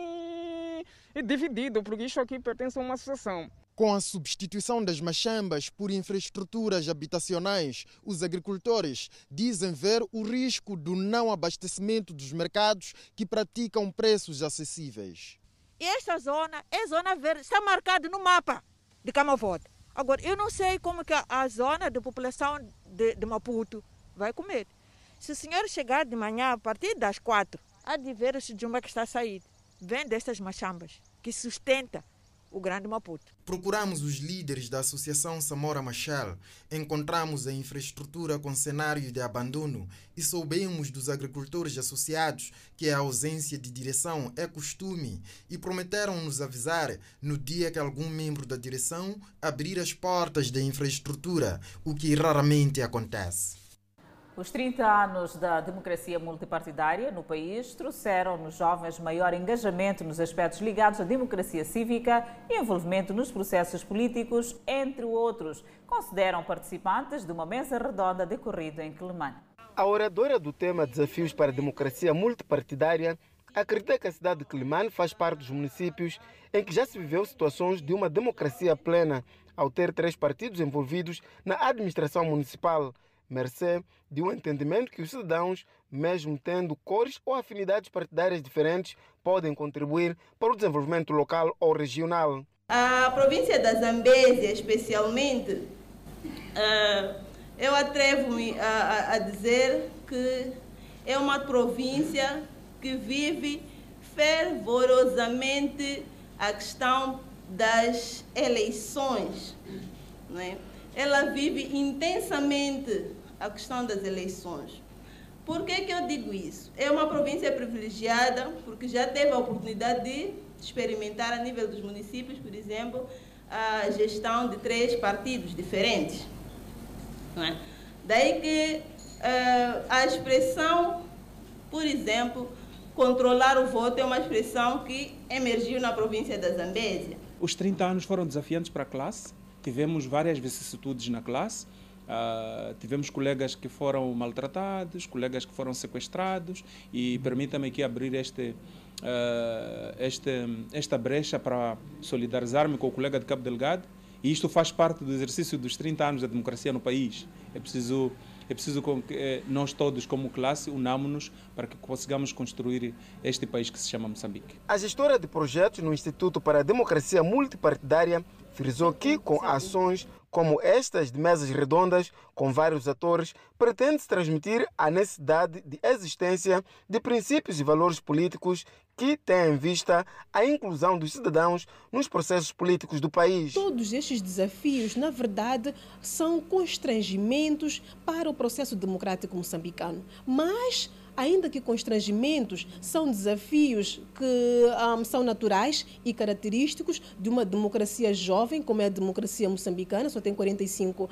dividida, porque isto aqui pertence a uma associação. Com a substituição das machambas por infraestruturas habitacionais, os agricultores dizem ver o risco do não abastecimento dos mercados que praticam preços acessíveis. E esta zona é zona verde, está marcada no mapa de Camavote. Agora, eu não sei como que a zona de população de, de Maputo vai comer. Se o senhor chegar de manhã a partir das quatro, há de ver o jumba que está a sair. Vem destas machambas, que sustenta o Grande Maputo. Procuramos os líderes da Associação Samora Machel, encontramos a infraestrutura com cenário de abandono e soubemos dos agricultores associados que a ausência de direção é costume e prometeram nos avisar no dia que algum membro da direção abrir as portas da infraestrutura, o que raramente acontece. Os 30 anos da democracia multipartidária no país trouxeram nos jovens maior engajamento nos aspectos ligados à democracia cívica e envolvimento nos processos políticos, entre outros, consideram participantes de uma mesa redonda decorrida em Quelimane. A oradora do tema Desafios para a Democracia Multipartidária acredita que a cidade de Quelimane faz parte dos municípios em que já se viveu situações de uma democracia plena, ao ter três partidos envolvidos na administração municipal mercê de um entendimento que os cidadãos, mesmo tendo cores ou afinidades partidárias diferentes, podem contribuir para o desenvolvimento local ou regional. A província da Zambésia, especialmente, uh, eu atrevo-me a, dizer que é uma província que vive fervorosamente a questão das eleições. Não é? Ela vive intensamente a questão das eleições. Por que, que eu digo isso? É uma província privilegiada, porque já teve a oportunidade de experimentar a nível dos municípios, por exemplo, a gestão de três partidos diferentes. É? Daí que uh, a expressão, por exemplo, controlar o voto é uma expressão que emergiu na província da Zambésia. Os 30 anos foram desafiantes para a classe, tivemos várias vicissitudes na classe, Uh, tivemos colegas que foram maltratados, colegas que foram sequestrados e permita-me aqui abrir este, uh, este, esta brecha para solidarizar-me com o colega de Cabo Delgado e isto faz parte do exercício dos 30 anos da democracia no país. É preciso, é preciso que eh, nós todos, como classe, unamos-nos para que consigamos construir este país que se chama Moçambique. A gestora de projetos no Instituto para a Democracia Multipartidária frisou que, com ações como estas de mesas redondas com vários atores, pretende-se transmitir a necessidade de existência de princípios e valores políticos que têm em vista a inclusão dos cidadãos nos processos políticos do país. Todos estes desafios, na verdade, são constrangimentos para o processo democrático moçambicano, mas ainda que constrangimentos, são desafios que um, são naturais e característicos de uma democracia jovem, como é a democracia moçambicana, só tem 45,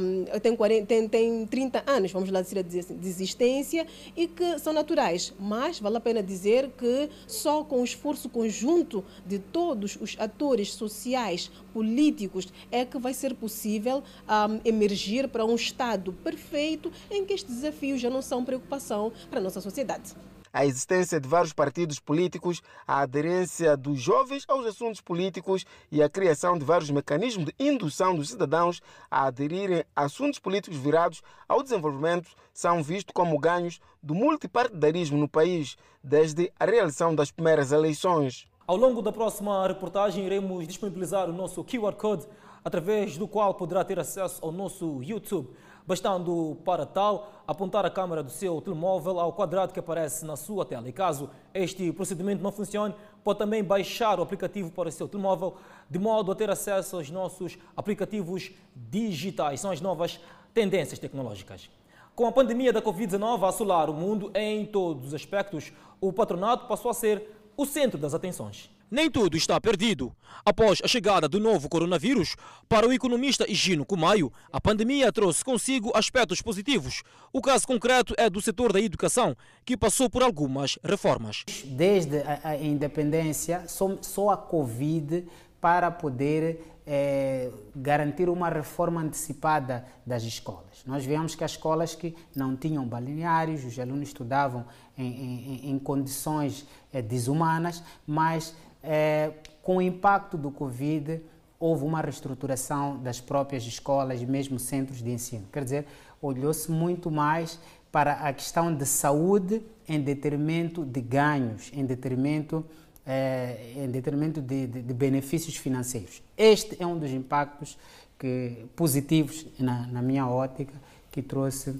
um, tem, 40, tem, tem 30 anos, vamos lá dizer, de existência, e que são naturais. Mas vale a pena dizer que só com o esforço conjunto de todos os atores sociais, políticos, é que vai ser possível um, emergir para um Estado perfeito em que estes desafios já não são preocupação para nossa sociedade a existência de vários partidos políticos, a aderência dos jovens aos assuntos políticos e a criação de vários mecanismos de indução dos cidadãos a aderirem a assuntos políticos virados ao desenvolvimento são vistos como ganhos do multipartidarismo no país desde a realização das primeiras eleições. Ao longo da próxima reportagem, iremos disponibilizar o nosso QR Code, através do qual poderá ter acesso ao nosso YouTube bastando para tal apontar a câmera do seu telemóvel ao quadrado que aparece na sua tela. E caso este procedimento não funcione, pode também baixar o aplicativo para o seu telemóvel, de modo a ter acesso aos nossos aplicativos digitais. São as novas tendências tecnológicas. Com a pandemia da Covid-19 a assolar o mundo em todos os aspectos, o patronato passou a ser o centro das atenções. Nem tudo está perdido. Após a chegada do novo coronavírus, para o economista Higino Kumaio, a pandemia trouxe consigo aspectos positivos. O caso concreto é do setor da educação, que passou por algumas reformas. Desde a independência, só a Covid para poder é, garantir uma reforma antecipada das escolas. Nós vemos que as escolas que não tinham balneários, os alunos estudavam em, em, em condições é, desumanas, mas é, com o impacto do Covid, houve uma reestruturação das próprias escolas e mesmo centros de ensino. Quer dizer, olhou-se muito mais para a questão de saúde em detrimento de ganhos, em detrimento, é, em detrimento de, de, de, benefícios financeiros. Este é um dos impactos que, positivos, na, na minha ótica, que trouxe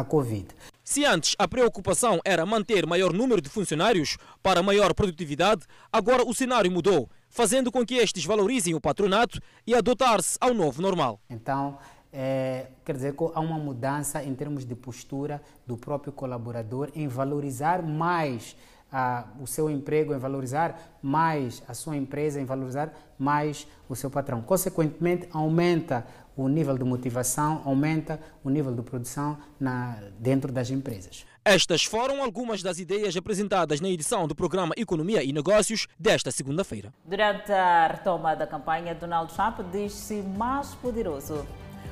a Covid. Se antes a preocupação era manter maior número de funcionários para maior produtividade, agora o cenário mudou, fazendo com que estes valorizem o patronato e adotar-se ao novo normal. Então, é, quer dizer que há uma mudança em termos de postura do próprio colaborador em valorizar mais a, o seu emprego, em valorizar mais a sua empresa, em valorizar mais o seu patrão. Consequentemente, aumenta o nível de motivação, aumenta o nível de produção na, dentro das empresas. Estas foram algumas das ideias apresentadas na edição do programa Economia e Negócios desta segunda-feira. Durante a retoma da campanha, Donald Trump diz-se mais poderoso.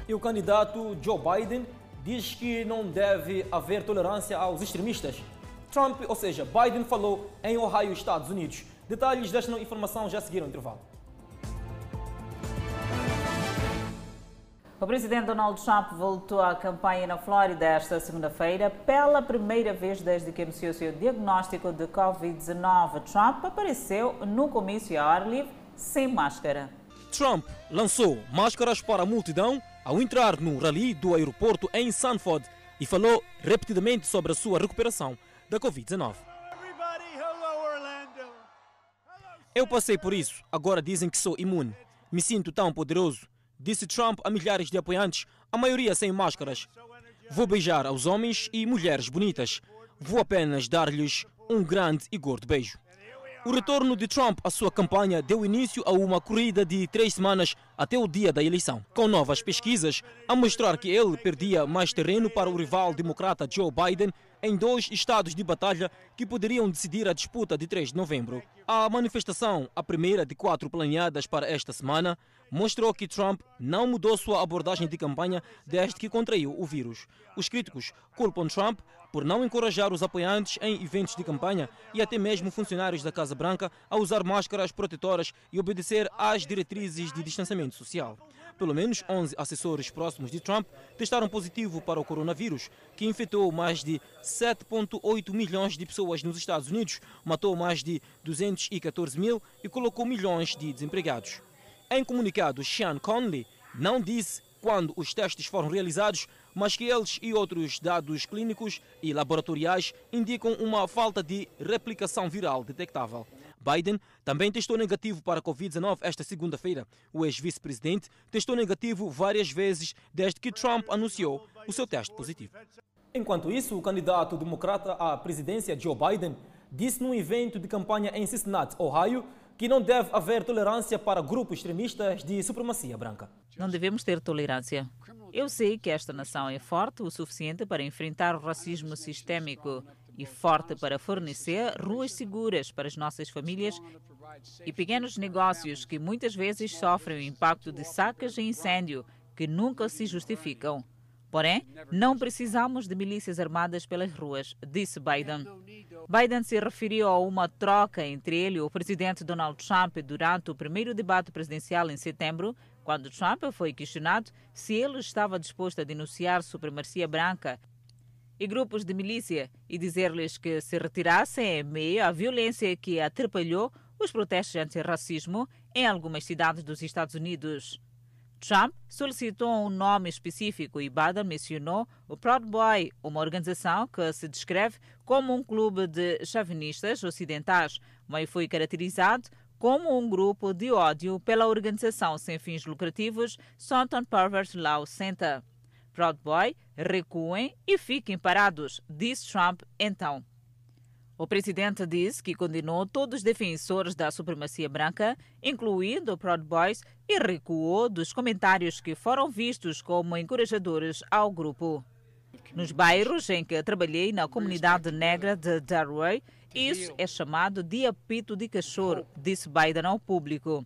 E o candidato Joe Biden diz que não deve haver tolerância aos extremistas. Trump, ou seja, Biden falou em Ohio, Estados Unidos. Detalhes desta informação já seguiram o intervalo. O presidente Donald Trump voltou à campanha na Flórida esta segunda-feira pela primeira vez desde que anunciou seu diagnóstico de Covid-19. Trump apareceu no comício ao ar livre sem máscara. Trump lançou máscaras para a multidão ao entrar no rally do aeroporto em Sanford e falou repetidamente sobre a sua recuperação da Covid-19. Eu passei por isso, agora dizem que sou imune. Me sinto tão poderoso disse Trump a milhares de apoiantes, a maioria sem máscaras. Vou beijar aos homens e mulheres bonitas. Vou apenas dar-lhes um grande e gordo beijo. O retorno de Trump à sua campanha deu início a uma corrida de três semanas até o dia da eleição, com novas pesquisas a mostrar que ele perdia mais terreno para o rival democrata Joe Biden em dois estados de batalha que poderiam decidir a disputa de 3 de novembro. A manifestação, a primeira de quatro planeadas para esta semana, mostrou que Trump não mudou sua abordagem de campanha desde que contraiu o vírus. Os críticos culpam Trump por não encorajar os apoiantes em eventos de campanha e até mesmo funcionários da Casa Branca a usar máscaras protetoras e obedecer às diretrizes de distanciamento social. Pelo menos 11 assessores próximos de Trump testaram positivo para o coronavírus, que infectou mais de 7,8 milhões de pessoas nos Estados Unidos, matou mais de 214 mil e colocou milhões de desempregados. Em comunicado, Sean Conley não disse quando os testes foram realizados, mas que eles e outros dados clínicos e laboratoriais indicam uma falta de replicação viral detectável. Biden também testou negativo para a Covid-19 esta segunda-feira. O ex-vice-presidente testou negativo várias vezes desde que Trump anunciou o seu teste positivo. Enquanto isso, o candidato democrata à presidência Joe Biden disse num evento de campanha em Cincinnati, Ohio, que não deve haver tolerância para grupos extremistas de supremacia branca. Não devemos ter tolerância. Eu sei que esta nação é forte o suficiente para enfrentar o racismo sistêmico e forte para fornecer ruas seguras para as nossas famílias e pequenos negócios que muitas vezes sofrem o impacto de sacas e incêndio que nunca se justificam. Porém, não precisamos de milícias armadas pelas ruas, disse Biden. Biden se referiu a uma troca entre ele e o presidente Donald Trump durante o primeiro debate presidencial em setembro, quando Trump foi questionado se ele estava disposto a denunciar supremacia branca e grupos de milícia e dizer-lhes que se retirassem em meio à violência que atrapalhou os protestos anti-racismo em algumas cidades dos Estados Unidos. Trump solicitou um nome específico e Biden mencionou o Proud Boy, uma organização que se descreve como um clube de chauvinistas ocidentais, mas foi caracterizado como um grupo de ódio pela organização sem fins lucrativos Sonton Pervert Law Center. Proud Boy, recuem e fiquem parados, disse Trump então. O presidente disse que condenou todos os defensores da supremacia branca, incluindo Proud Boys, e recuou dos comentários que foram vistos como encorajadores ao grupo. Nos bairros em que trabalhei na comunidade negra de Darway, isso é chamado de apito de cachorro, disse Biden ao público.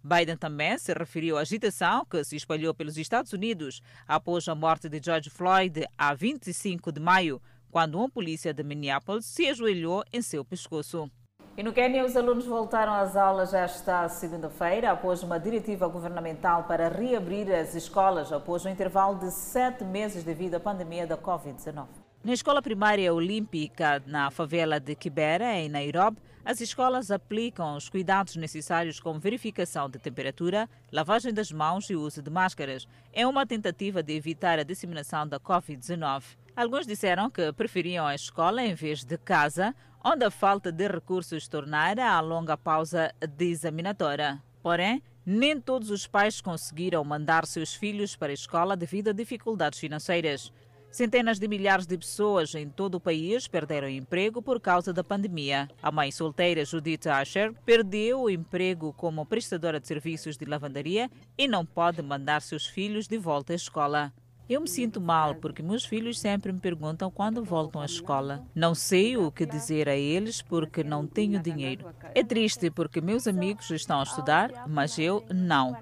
Biden também se referiu à agitação que se espalhou pelos Estados Unidos após a morte de George Floyd a 25 de maio, quando um polícia de Minneapolis se ajoelhou em seu pescoço. E no Quênia, os alunos voltaram às aulas esta segunda-feira, após uma diretiva governamental para reabrir as escolas após um intervalo de sete meses devido à pandemia da Covid-19. Na escola primária olímpica na favela de Kibera, em Nairobi, as escolas aplicam os cuidados necessários como verificação de temperatura, lavagem das mãos e uso de máscaras. É uma tentativa de evitar a disseminação da Covid-19. Alguns disseram que preferiam a escola em vez de casa, onde a falta de recursos tornara a longa pausa examinatória. Porém, nem todos os pais conseguiram mandar seus filhos para a escola devido a dificuldades financeiras. Centenas de milhares de pessoas em todo o país perderam emprego por causa da pandemia. A mãe solteira Judith Asher perdeu o emprego como prestadora de serviços de lavandaria e não pode mandar seus filhos de volta à escola. Eu me sinto mal porque meus filhos sempre me perguntam quando voltam à escola. Não sei o que dizer a eles porque não tenho dinheiro. É triste porque meus amigos estão a estudar, mas eu não.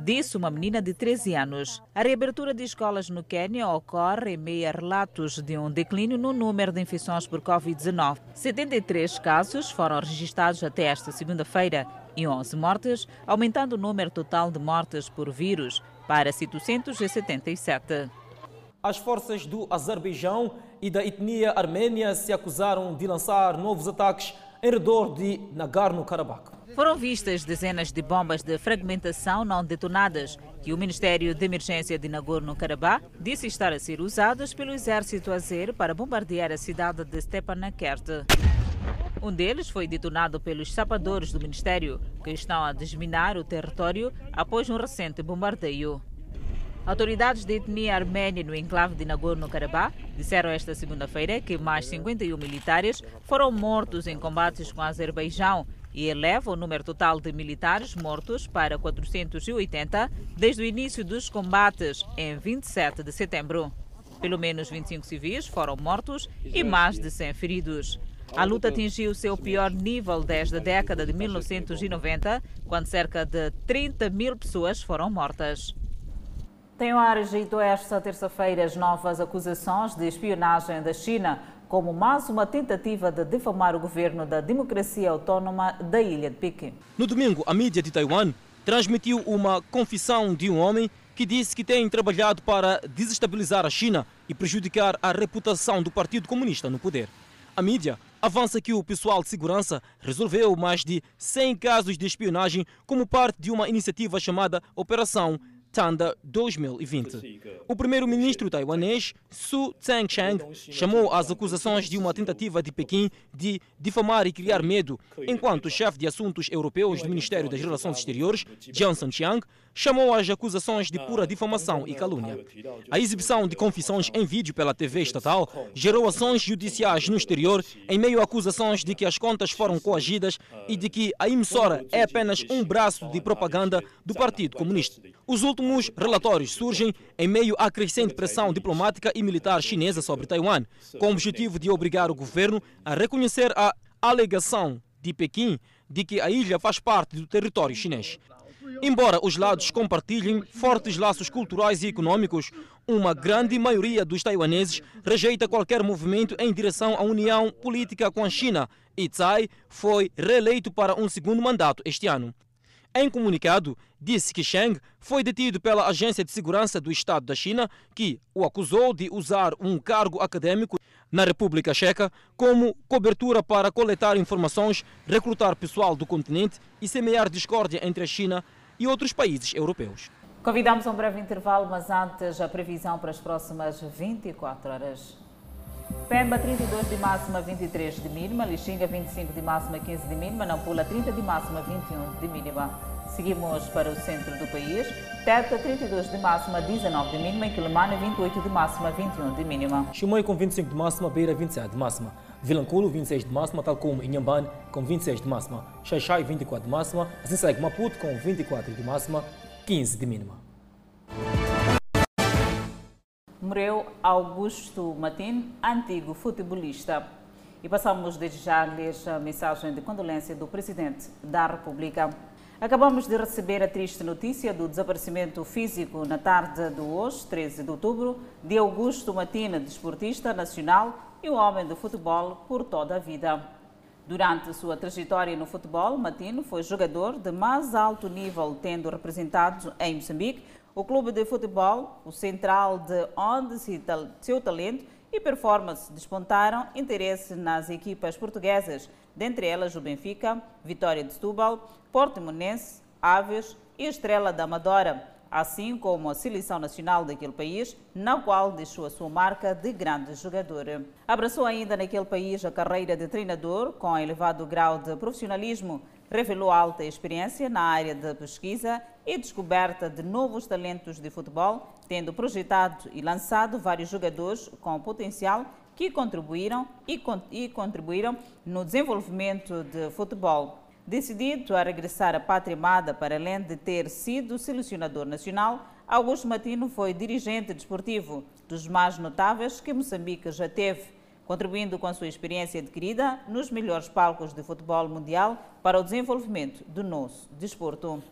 Disse uma menina de 13 anos. A reabertura de escolas no Quênia ocorre em meio a relatos de um declínio no número de infecções por Covid-19. 73 casos foram registrados até esta segunda-feira e 11 mortes, aumentando o número total de mortes por vírus para 777. As forças do Azerbaijão e da etnia armênia se acusaram de lançar novos ataques em redor de Nagorno-Karabakh. Foram vistas dezenas de bombas de fragmentação não detonadas que o Ministério de Emergência de Nagorno-Karabakh disse estar a ser usadas pelo exército azer para bombardear a cidade de Stepanakert. Um deles foi detonado pelos sapadores do Ministério, que estão a desminar o território após um recente bombardeio. Autoridades de etnia armênia no enclave de Nagorno-Karabakh disseram esta segunda-feira que mais 51 militares foram mortos em combates com o Azerbaijão e eleva o número total de militares mortos para 480 desde o início dos combates em 27 de setembro. Pelo menos 25 civis foram mortos e mais de 100 feridos. A luta atingiu seu pior nível desde a década de 1990, quando cerca de 30 mil pessoas foram mortas. Taiwan rejeitou esta terça-feira as novas acusações de espionagem da China como mais uma tentativa de difamar o governo da democracia autónoma da ilha de Pequim. No domingo, a mídia de Taiwan transmitiu uma confissão de um homem que disse que tem trabalhado para desestabilizar a China e prejudicar a reputação do Partido Comunista no poder. A mídia avança que o pessoal de segurança resolveu mais de 100 casos de espionagem como parte de uma iniciativa chamada Operação Tanda 2020. O primeiro-ministro taiwanês Su Tseng-chang chamou as acusações de uma tentativa de Pequim de difamar e criar medo, enquanto o chefe de assuntos europeus do Ministério das Relações Exteriores, Johnson Chiang, chamou as acusações de pura difamação e calúnia. A exibição de confissões em vídeo pela TV estatal gerou ações judiciais no exterior em meio a acusações de que as contas foram coagidas e de que a emissora é apenas um braço de propaganda do Partido Comunista. Os últimos relatórios surgem em meio à crescente pressão diplomática e militar chinesa sobre Taiwan, com o objetivo de obrigar o governo a reconhecer a alegação de Pequim de que a ilha faz parte do território chinês. Embora os lados compartilhem fortes laços culturais e econômicos, uma grande maioria dos taiwaneses rejeita qualquer movimento em direção à união política com a China e Tsai foi reeleito para um segundo mandato este ano. Em comunicado, disse que Cheng foi detido pela Agência de Segurança do Estado da China, que o acusou de usar um cargo acadêmico na República Checa como cobertura para coletar informações, recrutar pessoal do continente e semear discórdia entre a China e outros países europeus. Convidamos a um breve intervalo, mas antes a previsão para as próximas 24 horas. Pemba 32 de máxima, 23 de mínima. Lixinga 25 de máxima, 15 de mínima. Nampula 30 de máxima, 21 de mínima. Seguimos para o centro do país. Teta 32 de máxima, 19 de mínima. Quilimane 28 de máxima, 21 de mínima. Chimoio com 25 de máxima. Beira 27 de máxima. Vilanculo 26 de máxima, tal como Inhambane com 26 de máxima. Xaixai 24 de máxima. Assim segue Maputo com 24 de máxima, 15 de mínima. Morreu Augusto Matin, antigo futebolista. E passamos desde já a ler a mensagem de condolência do Presidente da República. Acabamos de receber a triste notícia do desaparecimento físico na tarde de hoje, 13 de outubro, de Augusto Matina, desportista nacional e um homem do futebol por toda a vida. Durante sua trajetória no futebol, Matino foi jogador de mais alto nível, tendo representado em Moçambique o clube de futebol, o central de onde seu talento e performance despontaram interesse nas equipas portuguesas, dentre elas o Benfica, Vitória de Setúbal, Portimonense, Aves e Estrela da Amadora, assim como a seleção nacional daquele país, na qual deixou a sua marca de grande jogador. Abraçou ainda naquele país a carreira de treinador com elevado grau de profissionalismo, revelou alta experiência na área de pesquisa e descoberta de novos talentos de futebol, tendo projetado e lançado vários jogadores com potencial que contribuíram e, contribuíram no desenvolvimento de futebol. Decidido a regressar à pátria amada para além de ter sido selecionador nacional, Augusto Matino foi dirigente desportivo dos mais notáveis que Moçambique já teve, contribuindo com a sua experiência adquirida nos melhores palcos de futebol mundial para o desenvolvimento do nosso desporto.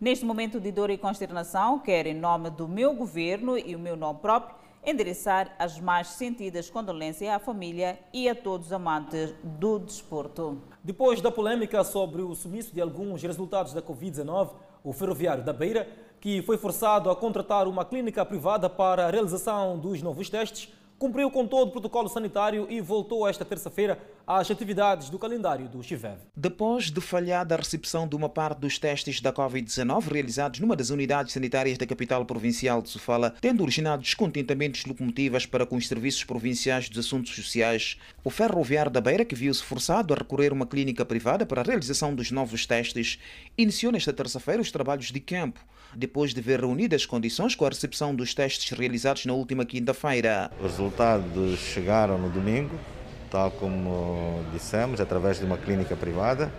Neste momento de dor e consternação, quero, em nome do meu governo e o meu nome próprio, endereçar as mais sentidas condolências à família e a todos os amantes do desporto. Depois da polêmica sobre o sumiço de alguns resultados da Covid-19, o ferroviário da Beira, que foi forçado a contratar uma clínica privada para a realização dos novos testes, cumpriu com todo o protocolo sanitário e voltou esta terça-feira às atividades do calendário do Chivev. Depois de falhada a recepção de uma parte dos testes da Covid-19 realizados numa das unidades sanitárias da capital provincial de Sofala, tendo originado descontentamentos locomotivas para com os serviços provinciais dos assuntos sociais, o ferroviário da Beira, que viu-se forçado a recorrer a uma clínica privada para a realização dos novos testes, iniciou nesta terça-feira os trabalhos de campo, depois de ver reunidas as condições com a recepção dos testes realizados na última quinta-feira. Os resultados chegaram no domingo, tal como dissemos, através de uma clínica privada,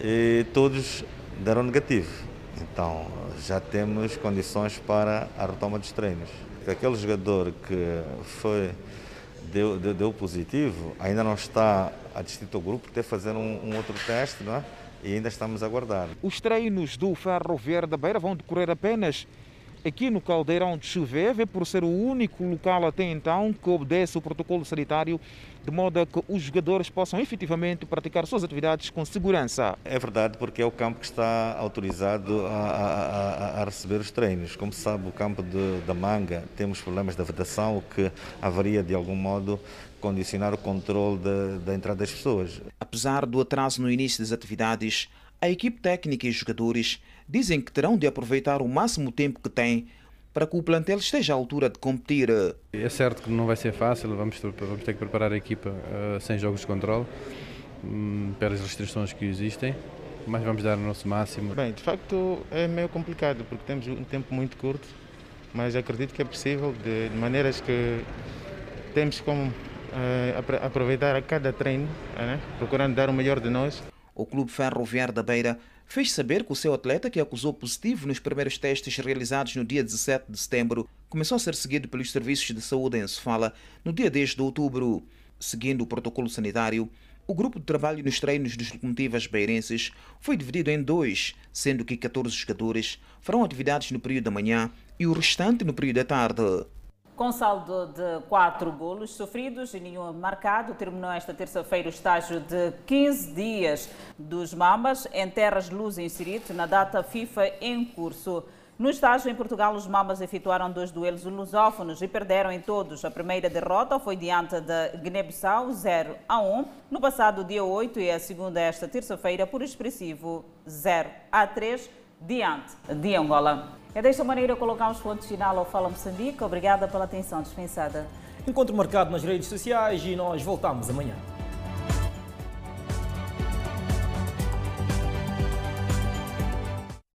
e todos deram negativo. Então já temos condições para a retoma dos treinos. Aquele jogador que foi deu, deu, deu positivo ainda não está adstrito ao grupo, que fazer um, um outro teste, não é? E ainda estamos a aguardar. Os treinos do Ferro Verde da Beira vão decorrer apenas aqui no Caldeirão de Chuveve, por ser o único local até então que obedece o protocolo sanitário, de modo a que os jogadores possam efetivamente praticar suas atividades com segurança. É verdade, porque é o campo que está autorizado a, a, a receber os treinos. Como se sabe, o campo de, da Manga temos problemas de vedação, o que haveria de algum modo condicionar o controle da entrada das pessoas. Apesar do atraso no início das atividades, a equipe técnica e os jogadores dizem que terão de aproveitar o máximo tempo que têm para que o plantel esteja à altura de competir. É certo que não vai ser fácil, vamos, vamos ter que preparar a equipa uh, sem jogos de controle, um, pelas restrições que existem, mas vamos dar o nosso máximo. Bem, de facto é meio complicado porque temos um tempo muito curto, mas acredito que é possível de, de maneiras que temos como uh, aproveitar a cada treino, né? procurando dar o melhor de nós. O Clube Ferroviário da Beira fez saber que o seu atleta, que acusou positivo nos primeiros testes realizados no dia 17 de setembro, começou a ser seguido pelos serviços de saúde em Sofala no dia 10 de outubro. Seguindo o protocolo sanitário, o grupo de trabalho nos treinos dos locomotivas beirenses foi dividido em dois, sendo que 14 jogadores farão atividades no período da manhã e o restante no período da tarde. Com saldo de quatro golos sofridos e nenhum marcado, terminou esta terça-feira o estágio de 15 dias dos Mamas em terras luz inserido na data FIFA em curso. No estágio em Portugal, os Mamas efetuaram dois duelos lusófonos e perderam em todos. A primeira derrota foi diante da Guiné-Bissau, 0 a 1, no passado dia 8 e a segunda esta terça-feira por expressivo 0 a 3 diante de Angola. É desta maneira que colocamos ponto final ao Fala Moçambique. Obrigada pela atenção dispensada. Encontro marcado nas redes sociais e nós voltamos amanhã.